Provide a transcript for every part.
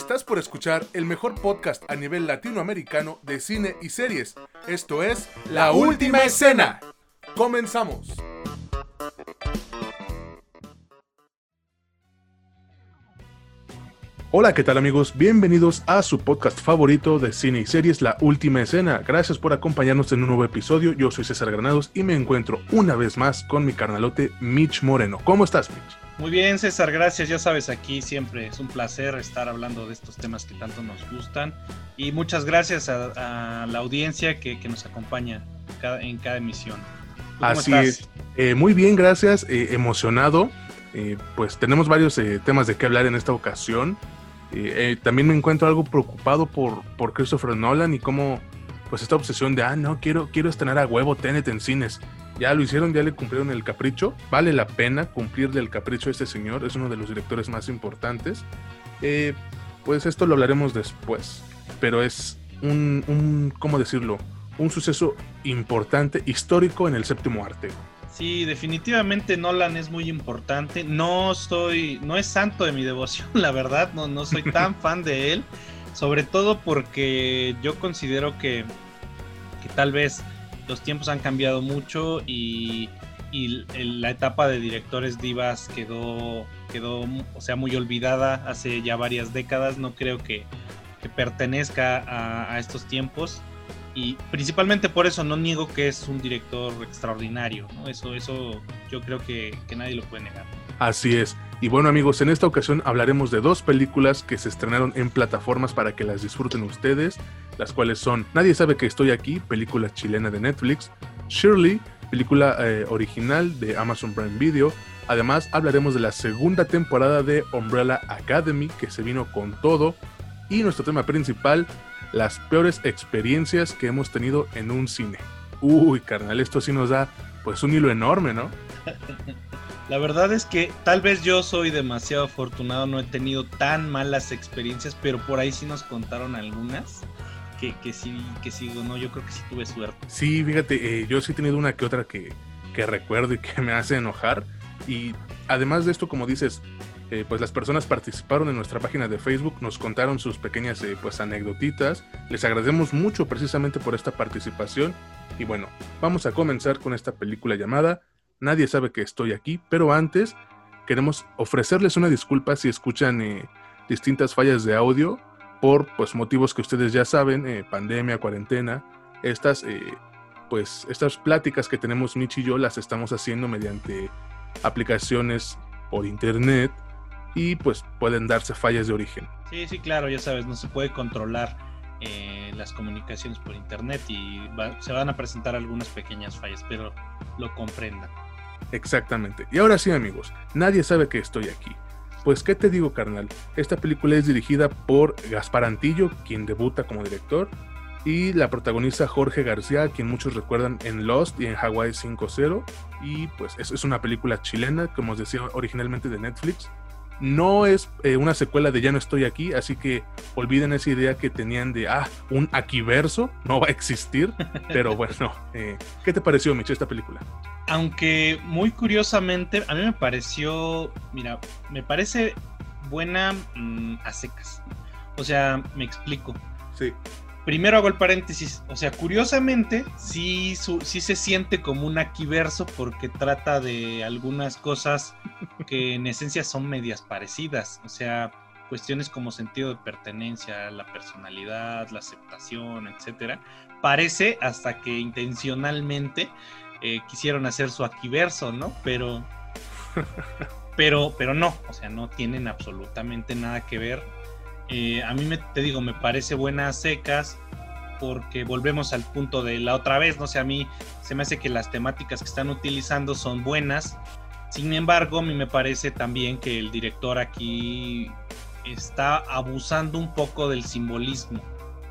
Estás por escuchar el mejor podcast a nivel latinoamericano de cine y series. Esto es La Última Escena. Comenzamos. Hola, ¿qué tal amigos? Bienvenidos a su podcast favorito de cine y series, La Última Escena. Gracias por acompañarnos en un nuevo episodio. Yo soy César Granados y me encuentro una vez más con mi carnalote Mitch Moreno. ¿Cómo estás, Mitch? Muy bien, César, gracias. Ya sabes, aquí siempre es un placer estar hablando de estos temas que tanto nos gustan. Y muchas gracias a, la audiencia que, nos acompaña en cada emisión. Así es. Eh, muy bien, gracias. Eh, emocionado. Eh, pues tenemos varios temas de qué hablar en esta ocasión. también me encuentro algo preocupado por, por Christopher Nolan y cómo pues esta obsesión de, ah, no, quiero, quiero estrenar a huevo Tenet en cines. Ya lo hicieron, ya le cumplieron el capricho. Vale la pena cumplirle el capricho a este señor, es uno de los directores más importantes. Eh, pues esto lo hablaremos después, pero es un, un, ¿cómo decirlo? Un suceso importante, histórico en el séptimo arte. Sí, definitivamente Nolan es muy importante. No soy, no es santo de mi devoción, la verdad, no, no soy tan fan de él. Sobre todo porque yo considero que, que tal vez los tiempos han cambiado mucho y, la etapa de directores divas quedó, quedó, o sea, muy olvidada hace ya varias décadas. No creo que, pertenezca a, estos tiempos. Y principalmente por eso no niego que es un director extraordinario. Eso, eso yo creo que, que nadie lo puede negar. Así es. Y bueno amigos, en esta ocasión hablaremos de dos películas que se estrenaron en plataformas para que las disfruten ustedes, las cuales son Nadie sabe que estoy aquí, película chilena de Netflix, Shirley, película eh, original de Amazon Prime Video. Además hablaremos de la segunda temporada de Umbrella Academy que se vino con todo. Y nuestro tema principal, las peores experiencias que hemos tenido en un cine. Uy, carnal, esto sí nos da pues un hilo enorme, ¿no? La verdad es que tal vez yo soy demasiado afortunado, no he tenido tan malas experiencias, pero por ahí sí nos contaron algunas que, que sí, que sí, no, yo creo que sí tuve suerte. Sí, fíjate, eh, yo sí he tenido una que otra que, que recuerdo y que me hace enojar. Y además de esto, como dices, eh, pues las personas participaron en nuestra página de Facebook, nos contaron sus pequeñas eh, pues anecdotitas. Les agradecemos mucho precisamente por esta participación. Y bueno, vamos a comenzar con esta película llamada nadie sabe que estoy aquí, pero antes queremos ofrecerles una disculpa si escuchan eh, distintas fallas de audio por pues motivos que ustedes ya saben, eh, pandemia, cuarentena, estas eh, pues estas pláticas que tenemos Mitch y yo las estamos haciendo mediante aplicaciones por internet y pues pueden darse fallas de origen. Sí, sí, claro, ya sabes, no se puede controlar las comunicaciones por internet y se van a presentar algunas pequeñas fallas, pero lo comprendan. Exactamente. Y ahora sí, amigos, nadie sabe que estoy aquí. Pues, ¿qué te digo, carnal? Esta película es dirigida por Gaspar Antillo, quien debuta como director, y la protagonista Jorge García, quien muchos recuerdan en Lost y en Hawaii 5.0. Y pues es, es una película chilena, como os decía originalmente de Netflix, no es eh, una secuela de Ya no estoy aquí, así que olviden esa idea que tenían de, ah, un Aquiverso, no va a existir. Pero bueno, eh, ¿qué te pareció, Micho, esta película? Aunque muy curiosamente, a mí me pareció, mira, me parece buena mm, a secas. O sea, me explico. Sí primero hago el paréntesis, o sea, curiosamente sí, sí se siente como un aquiverso porque trata de algunas cosas que en esencia son medias parecidas, o sea, cuestiones como sentido de pertenencia, la personalidad, la aceptación, etcétera. Parece hasta que intencionalmente eh, quisieron hacer su aquiverso, ¿no? Pero, pero, pero no, o sea, no tienen absolutamente nada que ver eh, a mí me, te digo, me parece buenas secas porque volvemos al punto de la otra vez, no sé, a mí se me hace que las temáticas que están utilizando son buenas. Sin embargo, a mí me parece también que el director aquí está abusando un poco del simbolismo.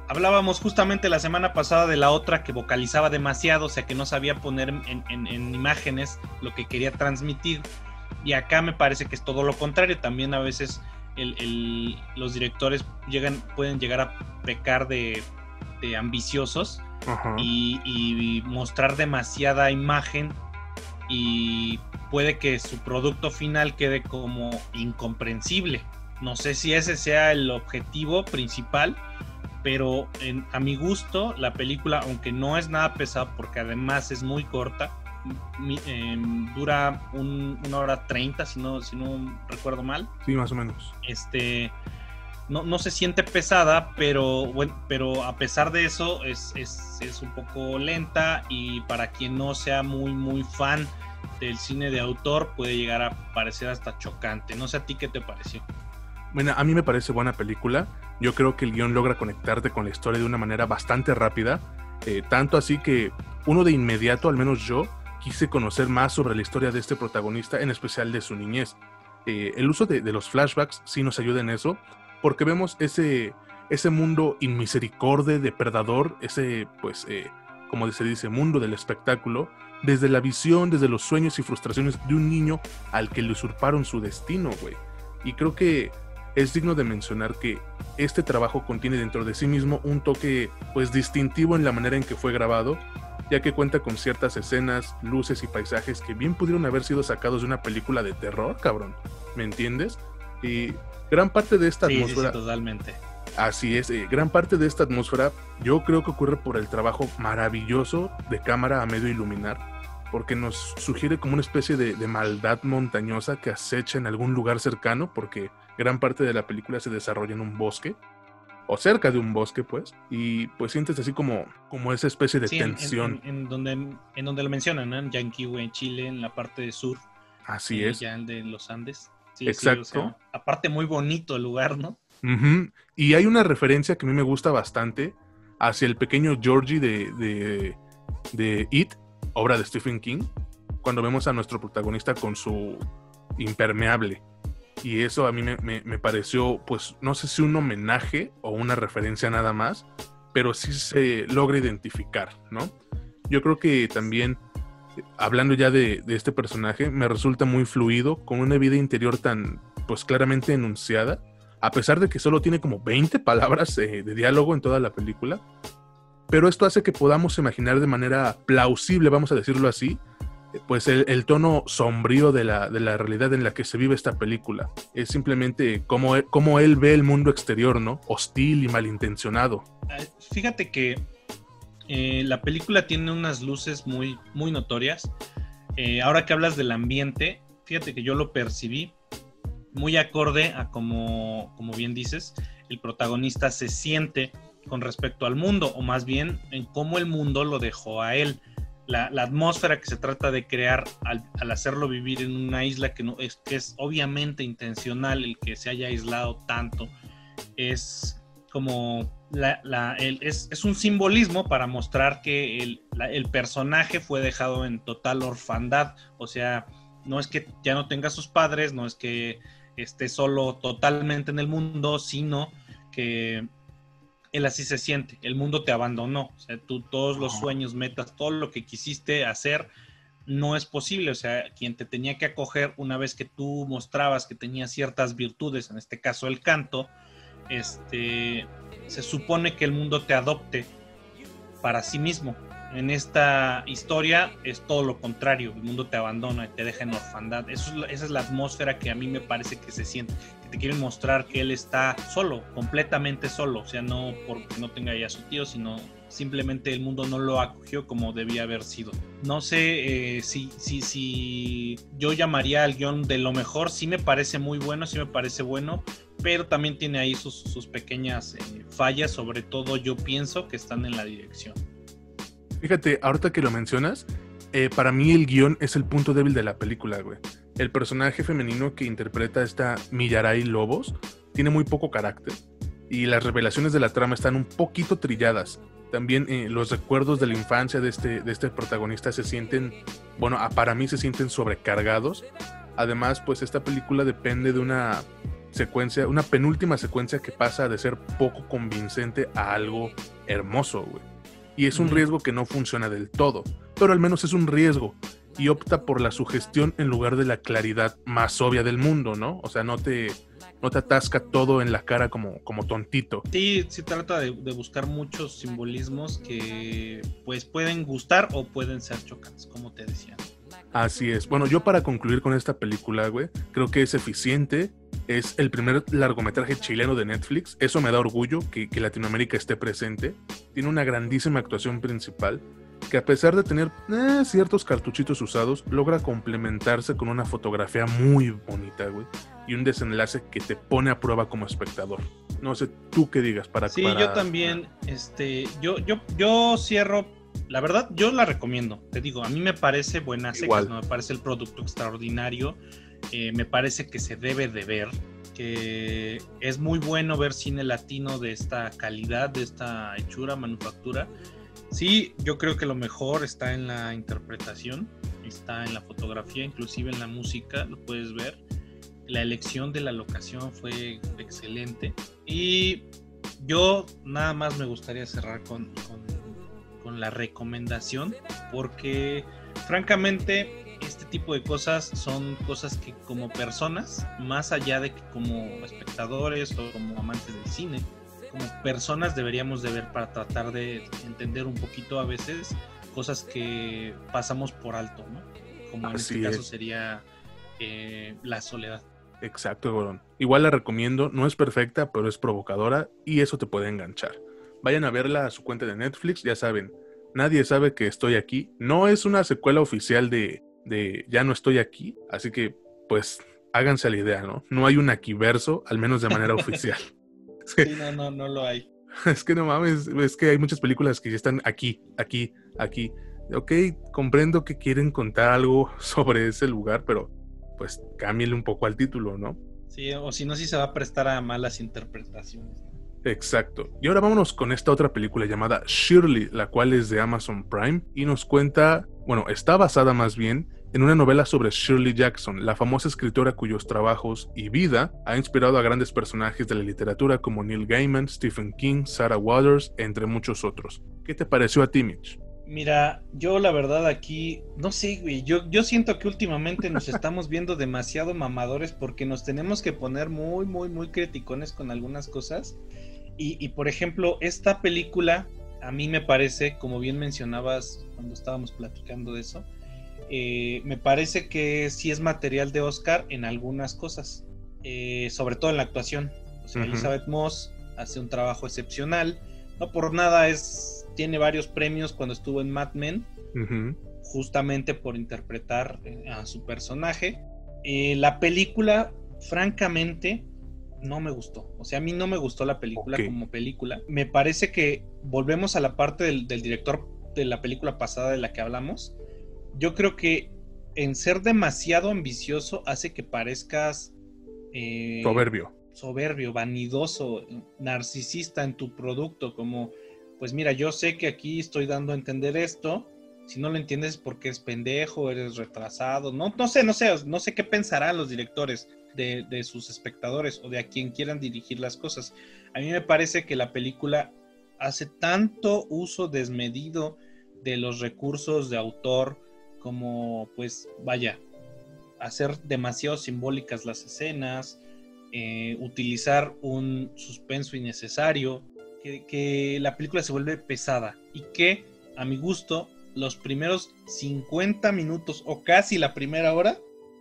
Hablábamos justamente la semana pasada de la otra que vocalizaba demasiado, o sea que no sabía poner en imágenes lo que quería transmitir. Y acá me parece que es todo lo contrario. También a veces los directores llegan, pueden llegar a pecar de, ambiciosos y, mostrar demasiada imagen y puede que su producto final quede como incomprensible. No sé si ese sea el objetivo principal, pero a mi gusto la película, aunque no es nada pesada porque además es muy corta, em, dura una hora treinta, si no, si no recuerdo mal. Sí, más o menos. Este, no, se siente pesada, pero, bueno, pero a pesar de eso es, es, un poco lenta y para quien no sea muy, muy fan del cine de autor puede llegar a parecer hasta chocante. No sé a ti qué te pareció. Bueno, a mí me parece buena película. Yo creo que el guion logra conectarte con la historia de una manera bastante rápida. Eh, tanto así que uno de inmediato, al menos yo, quise conocer más sobre la historia de este protagonista, en especial de su niñez. Eh, el uso de, los flashbacks sí nos ayuda en eso, porque vemos ese, ese mundo inmisericordia, depredador, ese, pues, eh, como se dice, mundo del espectáculo, desde la visión, desde los sueños y frustraciones de un niño al que le usurparon su destino, güey. Y creo que es digno de mencionar que este trabajo contiene dentro de sí mismo un toque pues distintivo en la manera en que fue grabado, ya que cuenta con ciertas escenas, luces y paisajes que bien pudieron haber sido sacados de una película de terror, cabrón. ¿Me entiendes? Y gran parte de esta atmósfera. totalmente. Así es, eh, gran parte de esta atmósfera yo creo que ocurre por el trabajo maravilloso de cámara a medio iluminar, porque nos sugiere como una especie de, de maldad montañosa que acecha en algún lugar cercano, porque gran parte de la película se desarrolla en un bosque o cerca de un bosque, pues, y pues sientes así como, como esa especie de tensión. En, donde, en donde lo mencionan, ¿no? En Yanquiwe, en Chile, en la parte de sur. Así es. Ya de los Andes. Exacto. aparte, muy bonito el lugar, ¿no? Y hay una referencia que a mí me gusta bastante hacia el pequeño Georgie de, de, de It, obra de Stephen King, cuando vemos a nuestro protagonista con su impermeable y eso a mí me, pareció, pues, no sé si un homenaje o una referencia nada más, pero sí se logra identificar, ¿no? Yo creo que también, hablando ya de, este personaje, me resulta muy fluido, con una vida interior tan, pues, claramente enunciada, a pesar de que solo tiene como 20 palabras eh, de diálogo en toda la película. Pero esto hace que podamos imaginar de manera plausible, vamos a decirlo así, pues el, tono sombrío de la, realidad en la que se vive esta película. Es simplemente como él, él ve el mundo exterior, ¿no? Hostil y malintencionado. Fíjate que eh, la película tiene unas luces muy, muy notorias. Eh, ahora que hablas del ambiente, fíjate que yo lo percibí muy acorde a como, como bien dices, el protagonista se siente con respecto al mundo, o más bien en cómo el mundo lo dejó a él la, atmósfera que se trata de crear al, hacerlo vivir en una isla que, no, es, que es obviamente intencional el que se haya aislado tanto, es como la, es, un simbolismo para mostrar que el, el, personaje fue dejado en total orfandad, o sea, no es que ya no tenga sus padres, no es que esté solo totalmente en el mundo, sino que él así se siente, el mundo te abandonó, o sea, tú todos los sueños, metas, todo lo que quisiste hacer, no es posible, o sea, quien te tenía que acoger una vez que tú mostrabas que tenía ciertas virtudes, en este caso el canto, este, se supone que el mundo te adopte para sí mismo. En esta historia es todo lo contrario, el mundo te abandona y te deja en orfandad. Eso esa es la atmósfera que a mí me parece que se siente te quieren mostrar que él está solo, completamente solo, o sea, no porque no tenga ya su tío, sino simplemente el mundo no lo acogió como debía haber sido. No sé eh, si, si, si yo llamaría al guion de lo mejor, sí me parece muy bueno, sí me parece bueno, pero también tiene ahí sus, pequeñas eh, fallas, sobre todo yo pienso que están en la dirección. Fíjate, ahorita que lo mencionas, eh, para mí el guion es el punto débil de la película, güey el personaje femenino que interpreta esta Millaray Lobos tiene muy poco carácter y las revelaciones de la trama están un poquito trilladas. También eh, los recuerdos de la infancia de este, de este protagonista se sienten, bueno, para mí se sienten sobrecargados. Además, pues esta película depende de una secuencia, una penúltima secuencia que pasa de ser poco convincente a algo hermoso, güey. Y es un riesgo que no funciona del todo, pero al menos es un riesgo y opta por la sugestión en lugar de la claridad más obvia del mundo, ¿no? O sea, no te, no te atasca todo en la cara como, como tontito. Sí, se trata de, buscar muchos simbolismos que pues pueden gustar o pueden ser chocantes, como te decía. Así es. Bueno, yo para concluir con esta película, güey, creo que es eficiente Es el primer largometraje chileno de Netflix. Eso me da orgullo que, que Latinoamérica esté presente. Tiene una grandísima actuación principal que a pesar de tener eh, ciertos cartuchitos usados, logra complementarse con una fotografía muy bonita, güey. Y un desenlace que te pone a prueba como espectador. No sé, tú qué digas para... Sí, yo también, este, yo, yo, yo cierro, la verdad, yo la recomiendo. Te digo, a mí me parece buena secas, ¿no? me parece el producto extraordinario. Eh, me parece que se debe de ver. Que es muy bueno ver cine latino de esta calidad, de esta hechura, manufactura Sí, yo creo que lo mejor está en la interpretación, está en la fotografía, inclusive en la música, lo puedes ver. La elección de la locación fue excelente. Y yo nada más me gustaría cerrar con, con, la recomendación, porque francamente este tipo de cosas son cosas que como personas, más allá de que como espectadores o como amantes del cine, como personas deberíamos de ver para tratar de entender un poquito a veces cosas que pasamos por alto, ¿no? Como en este caso sería eh, la soledad. Exacto, Gorón. Igual la recomiendo, no es perfecta, pero es provocadora y eso te puede enganchar. Vayan a verla a su cuenta de Netflix, ya saben, nadie sabe que estoy aquí. No es una secuela oficial de, de Ya no estoy aquí, así que pues háganse la idea, ¿no? No hay un verso, al menos de manera oficial. Sí, no, no, no lo hay. Es que no mames, es que hay muchas películas que ya están aquí, aquí, aquí. Ok, comprendo que quieren contar algo sobre ese lugar, pero pues cámbiale un poco al título, ¿no? Sí, o si no, sí se va a prestar a malas interpretaciones. Exacto. Y ahora vámonos con esta otra película llamada Shirley, la cual es de Amazon Prime y nos cuenta, bueno, está basada más bien en una novela sobre Shirley Jackson, la famosa escritora cuyos trabajos y vida ha inspirado a grandes personajes de la literatura como Neil Gaiman, Stephen King, Sarah Waters, entre muchos otros. ¿Qué te pareció a ti, Mitch? Mira, yo la verdad aquí, no sé, güey, yo, yo siento que últimamente nos estamos viendo demasiado mamadores porque nos tenemos que poner muy, muy, muy criticones con algunas cosas. Y, y por ejemplo, esta película, a mí me parece, como bien mencionabas cuando estábamos platicando de eso, eh, me parece que sí es material de Oscar en algunas cosas, eh, sobre todo en la actuación. O sea, Elizabeth Moss hace un trabajo excepcional. No por nada es tiene varios premios cuando estuvo en Mad Men, justamente por interpretar eh, a su personaje. la película, francamente, no me gustó. O sea, a mí no me gustó la película como película. Me parece que volvemos a la parte del, del director de la película pasada de la que hablamos yo creo que en ser demasiado ambicioso hace que parezcas eh, soberbio. Soberbio, vanidoso, narcisista en tu producto, como, pues mira, yo sé que aquí estoy dando a entender esto, si no lo entiendes porque es pendejo, eres retrasado, no, no sé, no sé, no sé qué pensarán los directores de, de sus espectadores o de a quien quieran dirigir las cosas. A mí me parece que la película hace tanto uso desmedido de los recursos de autor, como pues vaya, hacer demasiado simbólicas las escenas, eh, utilizar un suspenso innecesario, que, que, la película se vuelve pesada y que a mi gusto los primeros 50 minutos o casi la primera hora,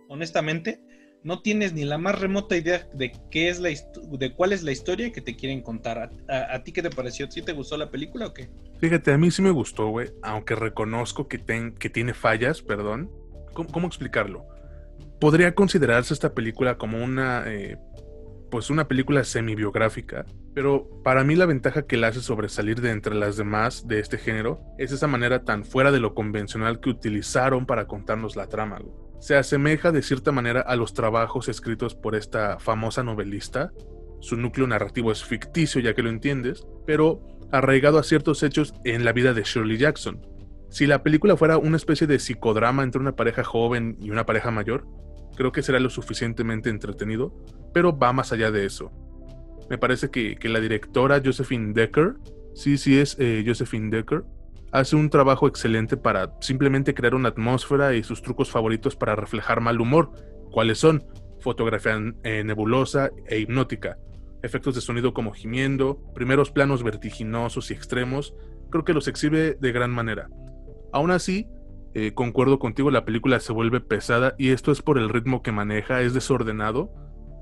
honestamente, no tienes ni la más remota idea de qué es la de cuál es la historia que te quieren contar. ¿A, ti qué te pareció? ¿Sí te gustó la película o qué? Fíjate, a mí sí me gustó, güey, aunque reconozco que, que tiene fallas, perdón. ¿Cómo, explicarlo? Podría considerarse esta película como una, eh, pues una película semi-biográfica, pero para mí la ventaja que la hace sobresalir de entre las demás de este género es esa manera tan fuera de lo convencional que utilizaron para contarnos la trama. Güey se asemeja de cierta manera a los trabajos escritos por esta famosa novelista. Su núcleo narrativo es ficticio, ya que lo entiendes, pero arraigado a ciertos hechos en la vida de Shirley Jackson. Si la película fuera una especie de psicodrama entre una pareja joven y una pareja mayor, creo que será lo suficientemente entretenido, pero va más allá de eso. Me parece que, la directora Josephine Decker, sí, sí es eh, Josephine Decker, hace un trabajo excelente para simplemente crear una atmósfera y sus trucos favoritos para reflejar mal humor. ¿Cuáles son? Fotografía eh, nebulosa e hipnótica, efectos de sonido como gimiendo, primeros planos vertiginosos y extremos, creo que los exhibe de gran manera. Aún así, eh, concuerdo contigo, la película se vuelve pesada y esto es por el ritmo que maneja, es desordenado,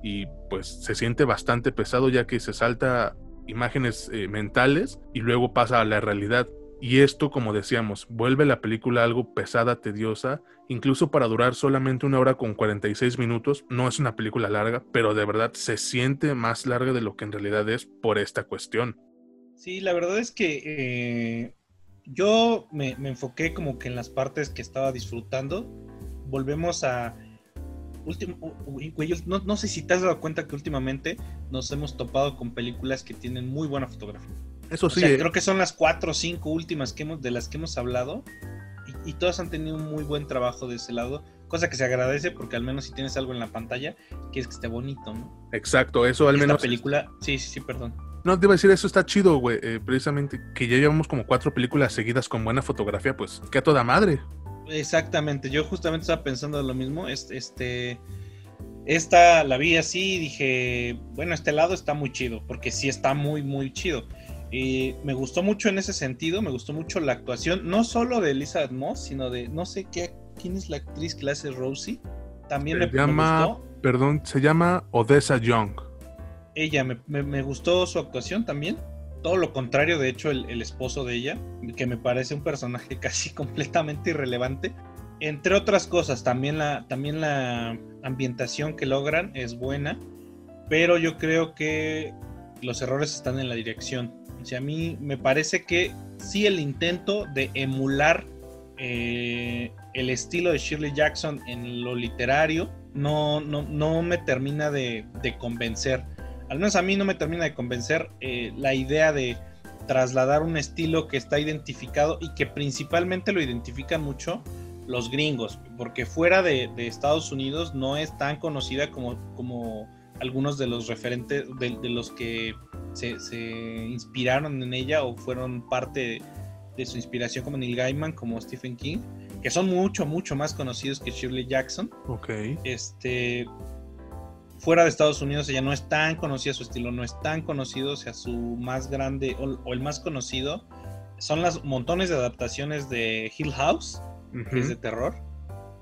y pues se siente bastante pesado ya que se salta imágenes eh, mentales y luego pasa a la realidad. Y esto, como decíamos, vuelve la película algo pesada, tediosa, incluso para durar solamente una hora con 46 minutos. No es una película larga, pero de verdad se siente más larga de lo que en realidad es por esta cuestión. Sí, la verdad es que eh, yo me, enfoqué como que en las partes que estaba disfrutando. Volvemos a... Último, no, no sé si te has dado cuenta que últimamente nos hemos topado con películas que tienen muy buena fotografía. Eso sí. Eh. creo que son las cuatro o cinco últimas que hemos, de las que hemos hablado y, todas han tenido un muy buen trabajo de ese lado, cosa que se agradece porque al menos si tienes algo en la pantalla, quieres que esté bonito, ¿no? Exacto, eso al menos. La película, sí, sí, sí, perdón. No, te iba a decir, eso está chido, güey. Eh, precisamente que ya llevamos como cuatro películas seguidas con buena fotografía, pues que a toda madre. Exactamente, yo justamente estaba pensando lo mismo. Este, esta la vi así y dije, bueno, este lado está muy chido, porque sí está muy, muy chido. Y me gustó mucho en ese sentido, me gustó mucho la actuación, no solo de Elizabeth Moss, sino de, no sé qué, quién es la actriz que hace Rosie. También se me, llama, Perdón, se llama Odessa Young. Ella, me, gustó su actuación también. Todo lo contrario, de hecho, el, esposo de ella, que me parece un personaje casi completamente irrelevante. Entre otras cosas, también la, también la ambientación que logran es buena, pero yo creo que los errores están en la dirección a mí me parece que sí el intento de emular eh, el estilo de Shirley Jackson en lo literario no, no, me termina de, convencer. Al menos a mí no me termina de convencer eh, la idea de trasladar un estilo que está identificado y que principalmente lo identifican mucho los gringos, porque fuera de, Estados Unidos no es tan conocida como, como algunos de los referentes, de los que se, inspiraron en ella o fueron parte de, su inspiración como Neil Gaiman, como Stephen King, que son mucho, mucho más conocidos que Shirley Jackson. Ok. Este, fuera de Estados Unidos ella no es tan conocida, su estilo no es tan conocido, o sea, su más grande o, el más conocido son las montones de adaptaciones de Hill House, que es de terror.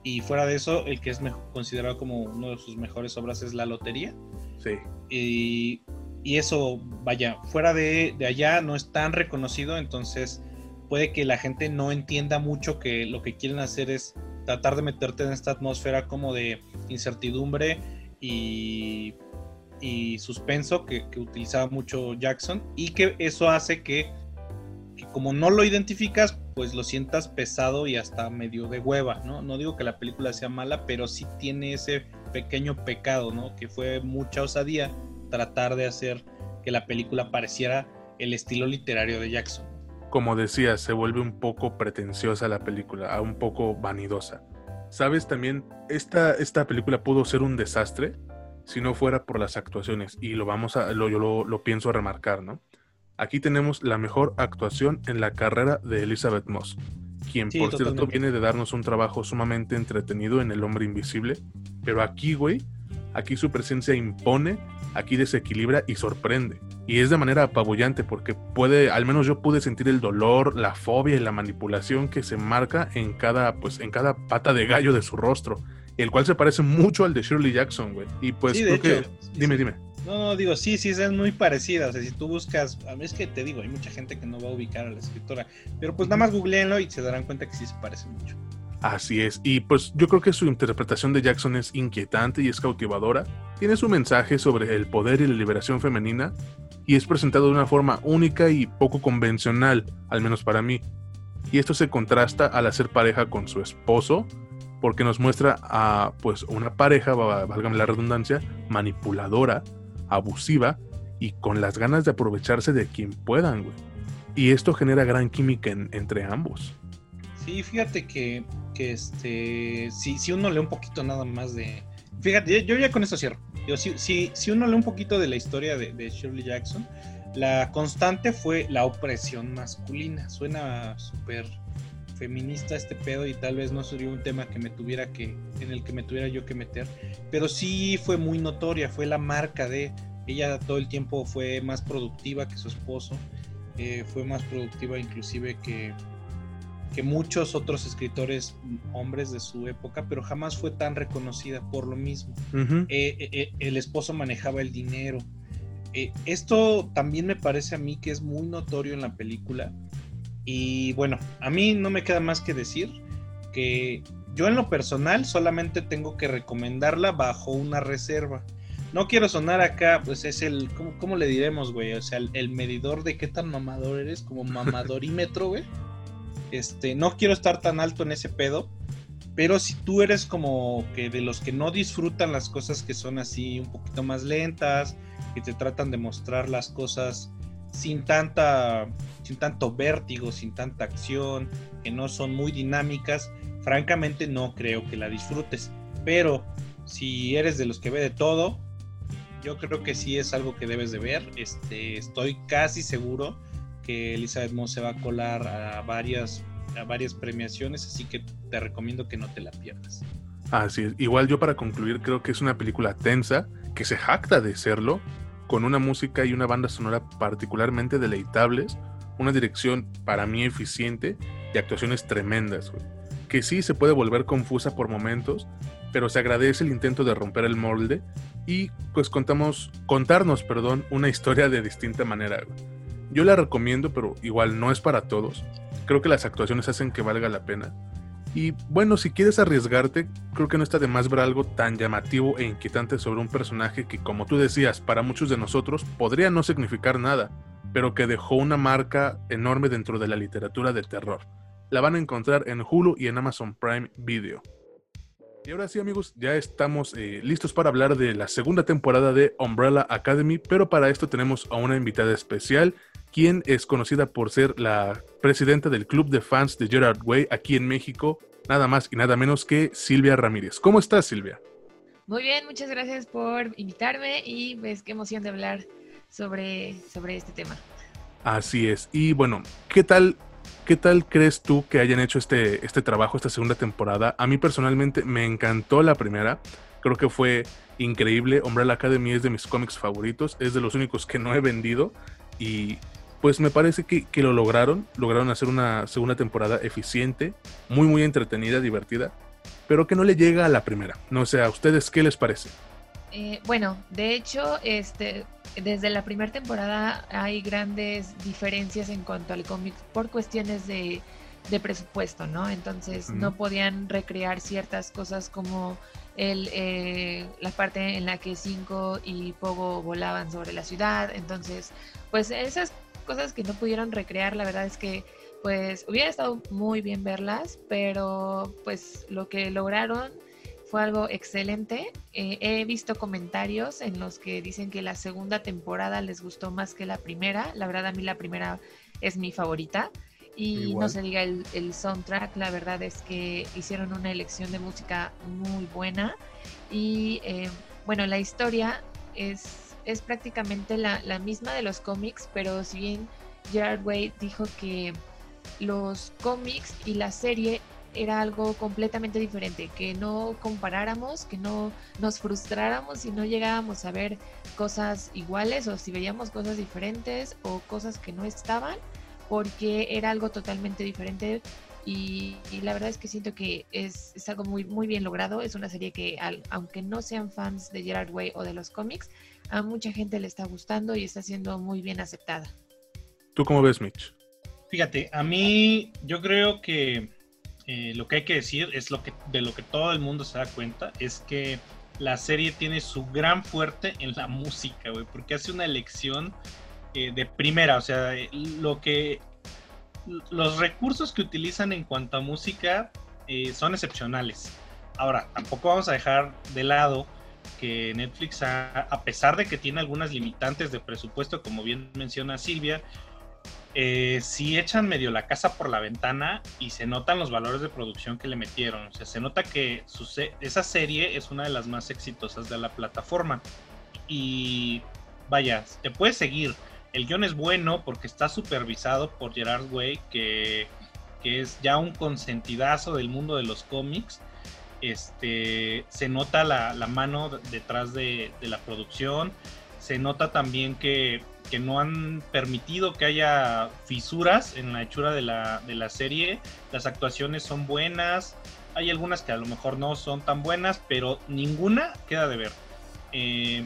Y fuera de eso, el que es considerado como uno de sus mejores obras es La Lotería. Sí. Y y eso, vaya, fuera de, allá no es tan reconocido, entonces puede que la gente no entienda mucho que lo que quieren hacer es tratar de meterte en esta atmósfera como de incertidumbre y, suspenso que, utilizaba mucho Jackson y que eso hace que, que, como no lo identificas, pues lo sientas pesado y hasta medio de hueva, ¿no? No digo que la película sea mala, pero sí tiene ese pequeño pecado, ¿no? Que fue mucha osadía tratar de hacer que la película pareciera el estilo literario de Jackson. Como decía, se vuelve un poco pretenciosa la película, un poco vanidosa. Sabes, también esta, esta película pudo ser un desastre si no fuera por las actuaciones, y lo vamos a, lo, yo lo, pienso remarcar, ¿no? Aquí tenemos la mejor actuación en la carrera de Elizabeth Moss, quien por cierto viene de darnos un trabajo sumamente entretenido en El Hombre Invisible, pero aquí, güey, aquí su presencia impone aquí desequilibra y sorprende. Y es de manera apabullante porque puede, al menos yo pude sentir el dolor, la fobia y la manipulación que se marca en cada, pues, en cada pata de gallo de su rostro, el cual se parece mucho al de Shirley Jackson, güey. Y pues creo que... Dime, dime. No, no, digo, sí, sí, es muy parecida. O sea, si tú buscas, a mí es que te digo, hay mucha gente que no va a ubicar a la escritora, pero pues nada más googleenlo y se darán cuenta que sí se parece mucho. Así es, y pues yo creo que su interpretación de Jackson es inquietante y es cautivadora. Tiene su mensaje sobre el poder y la liberación femenina y es presentado de una forma única y poco convencional, al menos para mí. Y esto se contrasta al hacer pareja con su esposo, porque nos muestra a pues una pareja, válgame la redundancia, manipuladora, abusiva y con las ganas de aprovecharse de quien puedan, güey. Y esto genera gran química entre ambos. Sí, fíjate que, este, si, si uno lee un poquito nada más de... Fíjate, yo ya con esto cierro. si, si, uno lee un poquito de la historia de, Shirley Jackson, la constante fue la opresión masculina. Suena súper feminista este pedo y tal vez no sería un tema que me tuviera que en el que me tuviera yo que meter pero sí fue muy notoria fue la marca de ella todo el tiempo fue más productiva que su esposo eh, fue más productiva inclusive que que muchos otros escritores hombres de su época, pero jamás fue tan reconocida por lo mismo. Eh, eh, eh, el esposo manejaba el dinero. esto también me parece a mí que es muy notorio en la película. Y bueno, a mí no me queda más que decir que yo en lo personal solamente tengo que recomendarla bajo una reserva. No quiero sonar acá, pues es el, ¿cómo, le diremos, güey? O sea, el, el, medidor de qué tan mamador eres, como mamadorímetro, güey. Este, no quiero estar tan alto en ese pedo, pero si tú eres como que de los que no disfrutan las cosas que son así un poquito más lentas, que te tratan de mostrar las cosas sin tanta sin tanto vértigo, sin tanta acción, que no son muy dinámicas, francamente no creo que la disfrutes. Pero si eres de los que ve de todo, yo creo que sí es algo que debes de ver. Este, estoy casi seguro que Elizabeth Moss se va a colar a varias, a varias premiaciones, así que te recomiendo que no te la pierdas. Así es. Igual yo para concluir creo que es una película tensa, que se jacta de serlo, con una música y una banda sonora particularmente deleitables, una dirección para mí eficiente y actuaciones tremendas, que sí se puede volver confusa por momentos, pero se agradece el intento de romper el molde y pues contamos, contarnos, perdón, una historia de distinta manera. Yo la recomiendo, pero igual no es para todos. Creo que las actuaciones hacen que valga la pena. Y bueno, si quieres arriesgarte, creo que no está de más ver algo tan llamativo e inquietante sobre un personaje que, como tú decías, para muchos de nosotros podría no significar nada, pero que dejó una marca enorme dentro de la literatura de terror. La van a encontrar en Hulu y en Amazon Prime Video. Y ahora sí amigos, ya estamos eh, listos para hablar de la segunda temporada de Umbrella Academy, pero para esto tenemos a una invitada especial quien es conocida por ser la presidenta del club de fans de Gerard Way aquí en México, nada más y nada menos que Silvia Ramírez. ¿Cómo estás, Silvia? Muy bien, muchas gracias por invitarme y pues qué emoción de hablar sobre, sobre este tema. Así es. Y bueno, ¿qué tal, qué tal crees tú que hayan hecho este, este trabajo, esta segunda temporada? A mí personalmente me encantó la primera. Creo que fue increíble. Umbrella Academy es de mis cómics favoritos. Es de los únicos que no he vendido. Y pues me parece que, lo lograron, lograron hacer una segunda temporada eficiente, muy muy entretenida, divertida, pero que no le llega a la primera. No sé, ¿a ustedes qué les parece? Eh, bueno, de hecho, este, desde la primera temporada hay grandes diferencias en cuanto al cómic por cuestiones de, presupuesto, ¿no? Entonces no podían recrear ciertas cosas como el, eh, la parte en la que Cinco y Pogo volaban sobre la ciudad. Entonces, pues esas cosas que no pudieron recrear, la verdad es que pues hubiera estado muy bien verlas, pero pues lo que lograron fue algo excelente. Eh, he visto comentarios en los que dicen que la segunda temporada les gustó más que la primera. La verdad a mí la primera es mi favorita. Y no se diga el, soundtrack, la verdad es que hicieron una elección de música muy buena. Y eh, bueno, la historia es es prácticamente la, misma de los cómics, pero si bien Gerard Way dijo que los cómics y la serie era algo completamente diferente, que no comparáramos, que no nos frustráramos si no llegábamos a ver cosas iguales o si veíamos cosas diferentes o cosas que no estaban, porque era algo totalmente diferente. Y, la verdad es que siento que es, algo muy, muy bien logrado, es una serie que aunque no sean fans de Gerard Way o de los cómics, a mucha gente le está gustando y está siendo muy bien aceptada. ¿Tú cómo ves, Mitch? Fíjate, a mí yo creo que eh, lo que hay que decir es lo que de lo que todo el mundo se da cuenta es que la serie tiene su gran fuerte en la música, güey, porque hace una elección eh, de primera, o sea, lo que los recursos que utilizan en cuanto a música eh, son excepcionales. Ahora, tampoco vamos a dejar de lado que Netflix, a, pesar de que tiene algunas limitantes de presupuesto, como bien menciona Silvia, eh, si echan medio la casa por la ventana y se notan los valores de producción que le metieron. O sea, se nota que esa serie es una de las más exitosas de la plataforma. Y vaya, te puedes seguir. El guion es bueno porque está supervisado por Gerard Way, que, que es ya un consentidazo del mundo de los cómics este, se nota la, mano detrás de, la producción, se nota también que, no han permitido que haya fisuras en la hechura de la, de la serie. Las actuaciones son buenas, hay algunas que a lo mejor no son tan buenas, pero ninguna queda de ver. Eh,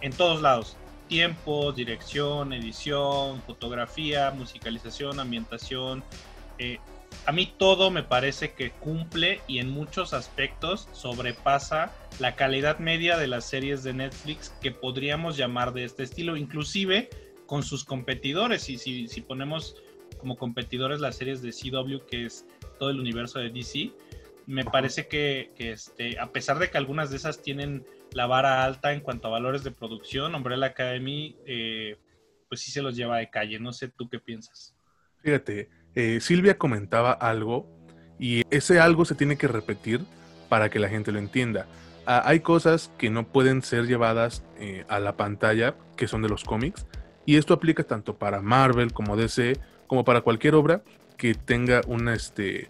en todos lados. Tiempo, dirección, edición, fotografía, musicalización, ambientación. Eh, a mí todo me parece que cumple y en muchos aspectos sobrepasa la calidad media de las series de Netflix que podríamos llamar de este estilo, inclusive con sus competidores. Y si, si ponemos como competidores las series de CW, que es todo el universo de DC, me parece que, este, a pesar de que algunas de esas tienen la vara alta en cuanto a valores de producción, Umbrella Academy, eh, pues sí se los lleva de calle. No sé tú qué piensas. Fíjate, eh, Silvia comentaba algo y ese algo se tiene que repetir para que la gente lo entienda. Ah, hay cosas que no pueden ser llevadas eh, a la pantalla, que son de los cómics, y esto aplica tanto para Marvel como DC, como para cualquier obra que tenga una, este,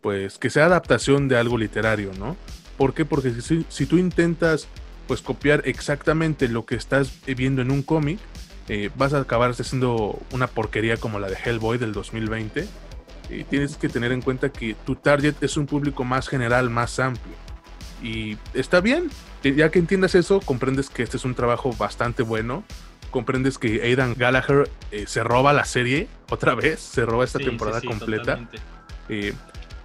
pues que sea adaptación de algo literario, ¿no? ¿Por qué? Porque si, tú intentas pues copiar exactamente lo que estás viendo en un cómic, eh, vas a acabar haciendo una porquería como la de Hellboy del 2020. Y tienes que tener en cuenta que tu target es un público más general, más amplio. Y está bien, ya que entiendas eso, comprendes que este es un trabajo bastante bueno. Comprendes que Aidan Gallagher eh, se roba la serie otra vez, se roba esta temporada completa.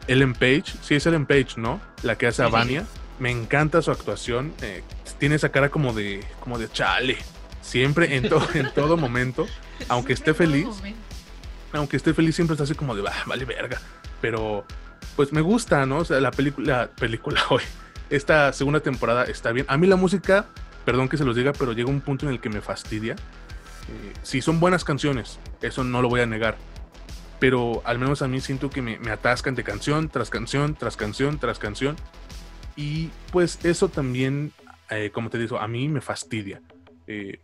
Ellen Page, sí es Ellen Page, ¿no? La que hace a Vania. Me encanta su actuación. Eh, tiene esa cara como de, como de chale. Siempre, en, todo en todo momento, aunque esté feliz, aunque esté feliz, siempre está así como de, ah, vale verga. Pero, pues me gusta, ¿no? O sea, la película, película hoy, esta segunda temporada está bien. A mí la música, perdón que se los diga, pero llega un punto en el que me fastidia. Eh, si son buenas canciones, eso no lo voy a negar pero al menos a mí siento que me, atascan de canción tras canción, tras canción, tras canción. Y pues eso también, eh, como te digo, a mí me fastidia. Eh,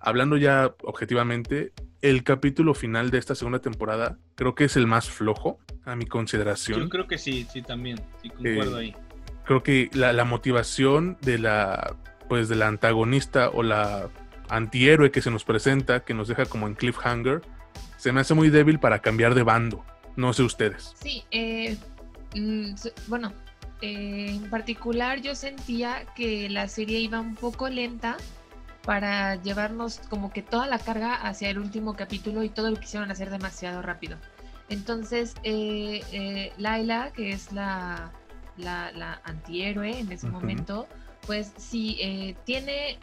hablando ya objetivamente, el capítulo final de esta segunda temporada creo que es el más flojo, a mi consideración. Yo creo que sí, sí, también, sí, concuerdo eh, ahí. Creo que la, la, motivación de la, pues, de la antagonista o la antihéroe que se nos presenta, que nos deja como en cliffhanger, se me hace muy débil para cambiar de bando. No sé ustedes. Sí, eh, mm, bueno, eh, en particular yo sentía que la serie iba un poco lenta para llevarnos como que toda la carga hacia el último capítulo y todo lo quisieron hacer demasiado rápido. Entonces, eh, Laila, que es la, la, antihéroe en ese momento, pues sí, tiene,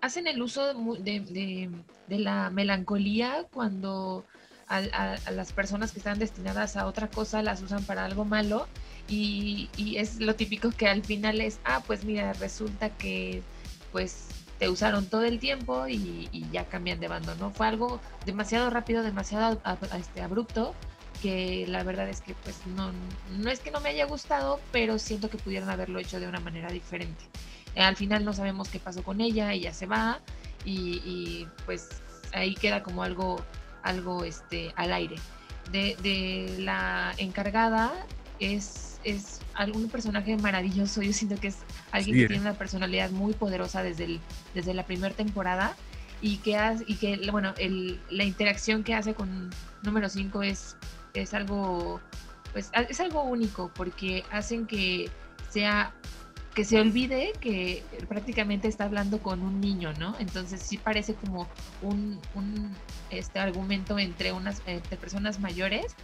hacen el uso de, de la melancolía cuando a, las personas que están destinadas a otra cosa las usan para algo malo y, es lo típico que al final es, ah, pues mira, resulta que pues te usaron todo el tiempo y, ya cambian de bando, ¿no? Fue algo demasiado rápido, demasiado este, abrupto que la verdad es que pues no, no es que no me haya gustado, pero siento que pudieron haberlo hecho de una manera diferente. al final no sabemos qué pasó con ella, ella se va y, y pues ahí queda como algo algo este, al aire. De, la encargada es, es algún personaje maravilloso. Yo siento que es alguien que tiene una personalidad muy poderosa desde, el, desde la primera temporada y que, hace, y que bueno, el, la interacción que hace con número 5 es, es algo pues es algo único porque hacen que sea que se olvide que prácticamente está hablando con un niño, ¿no? Entonces sí parece como un, este argumento entre unas personas mayores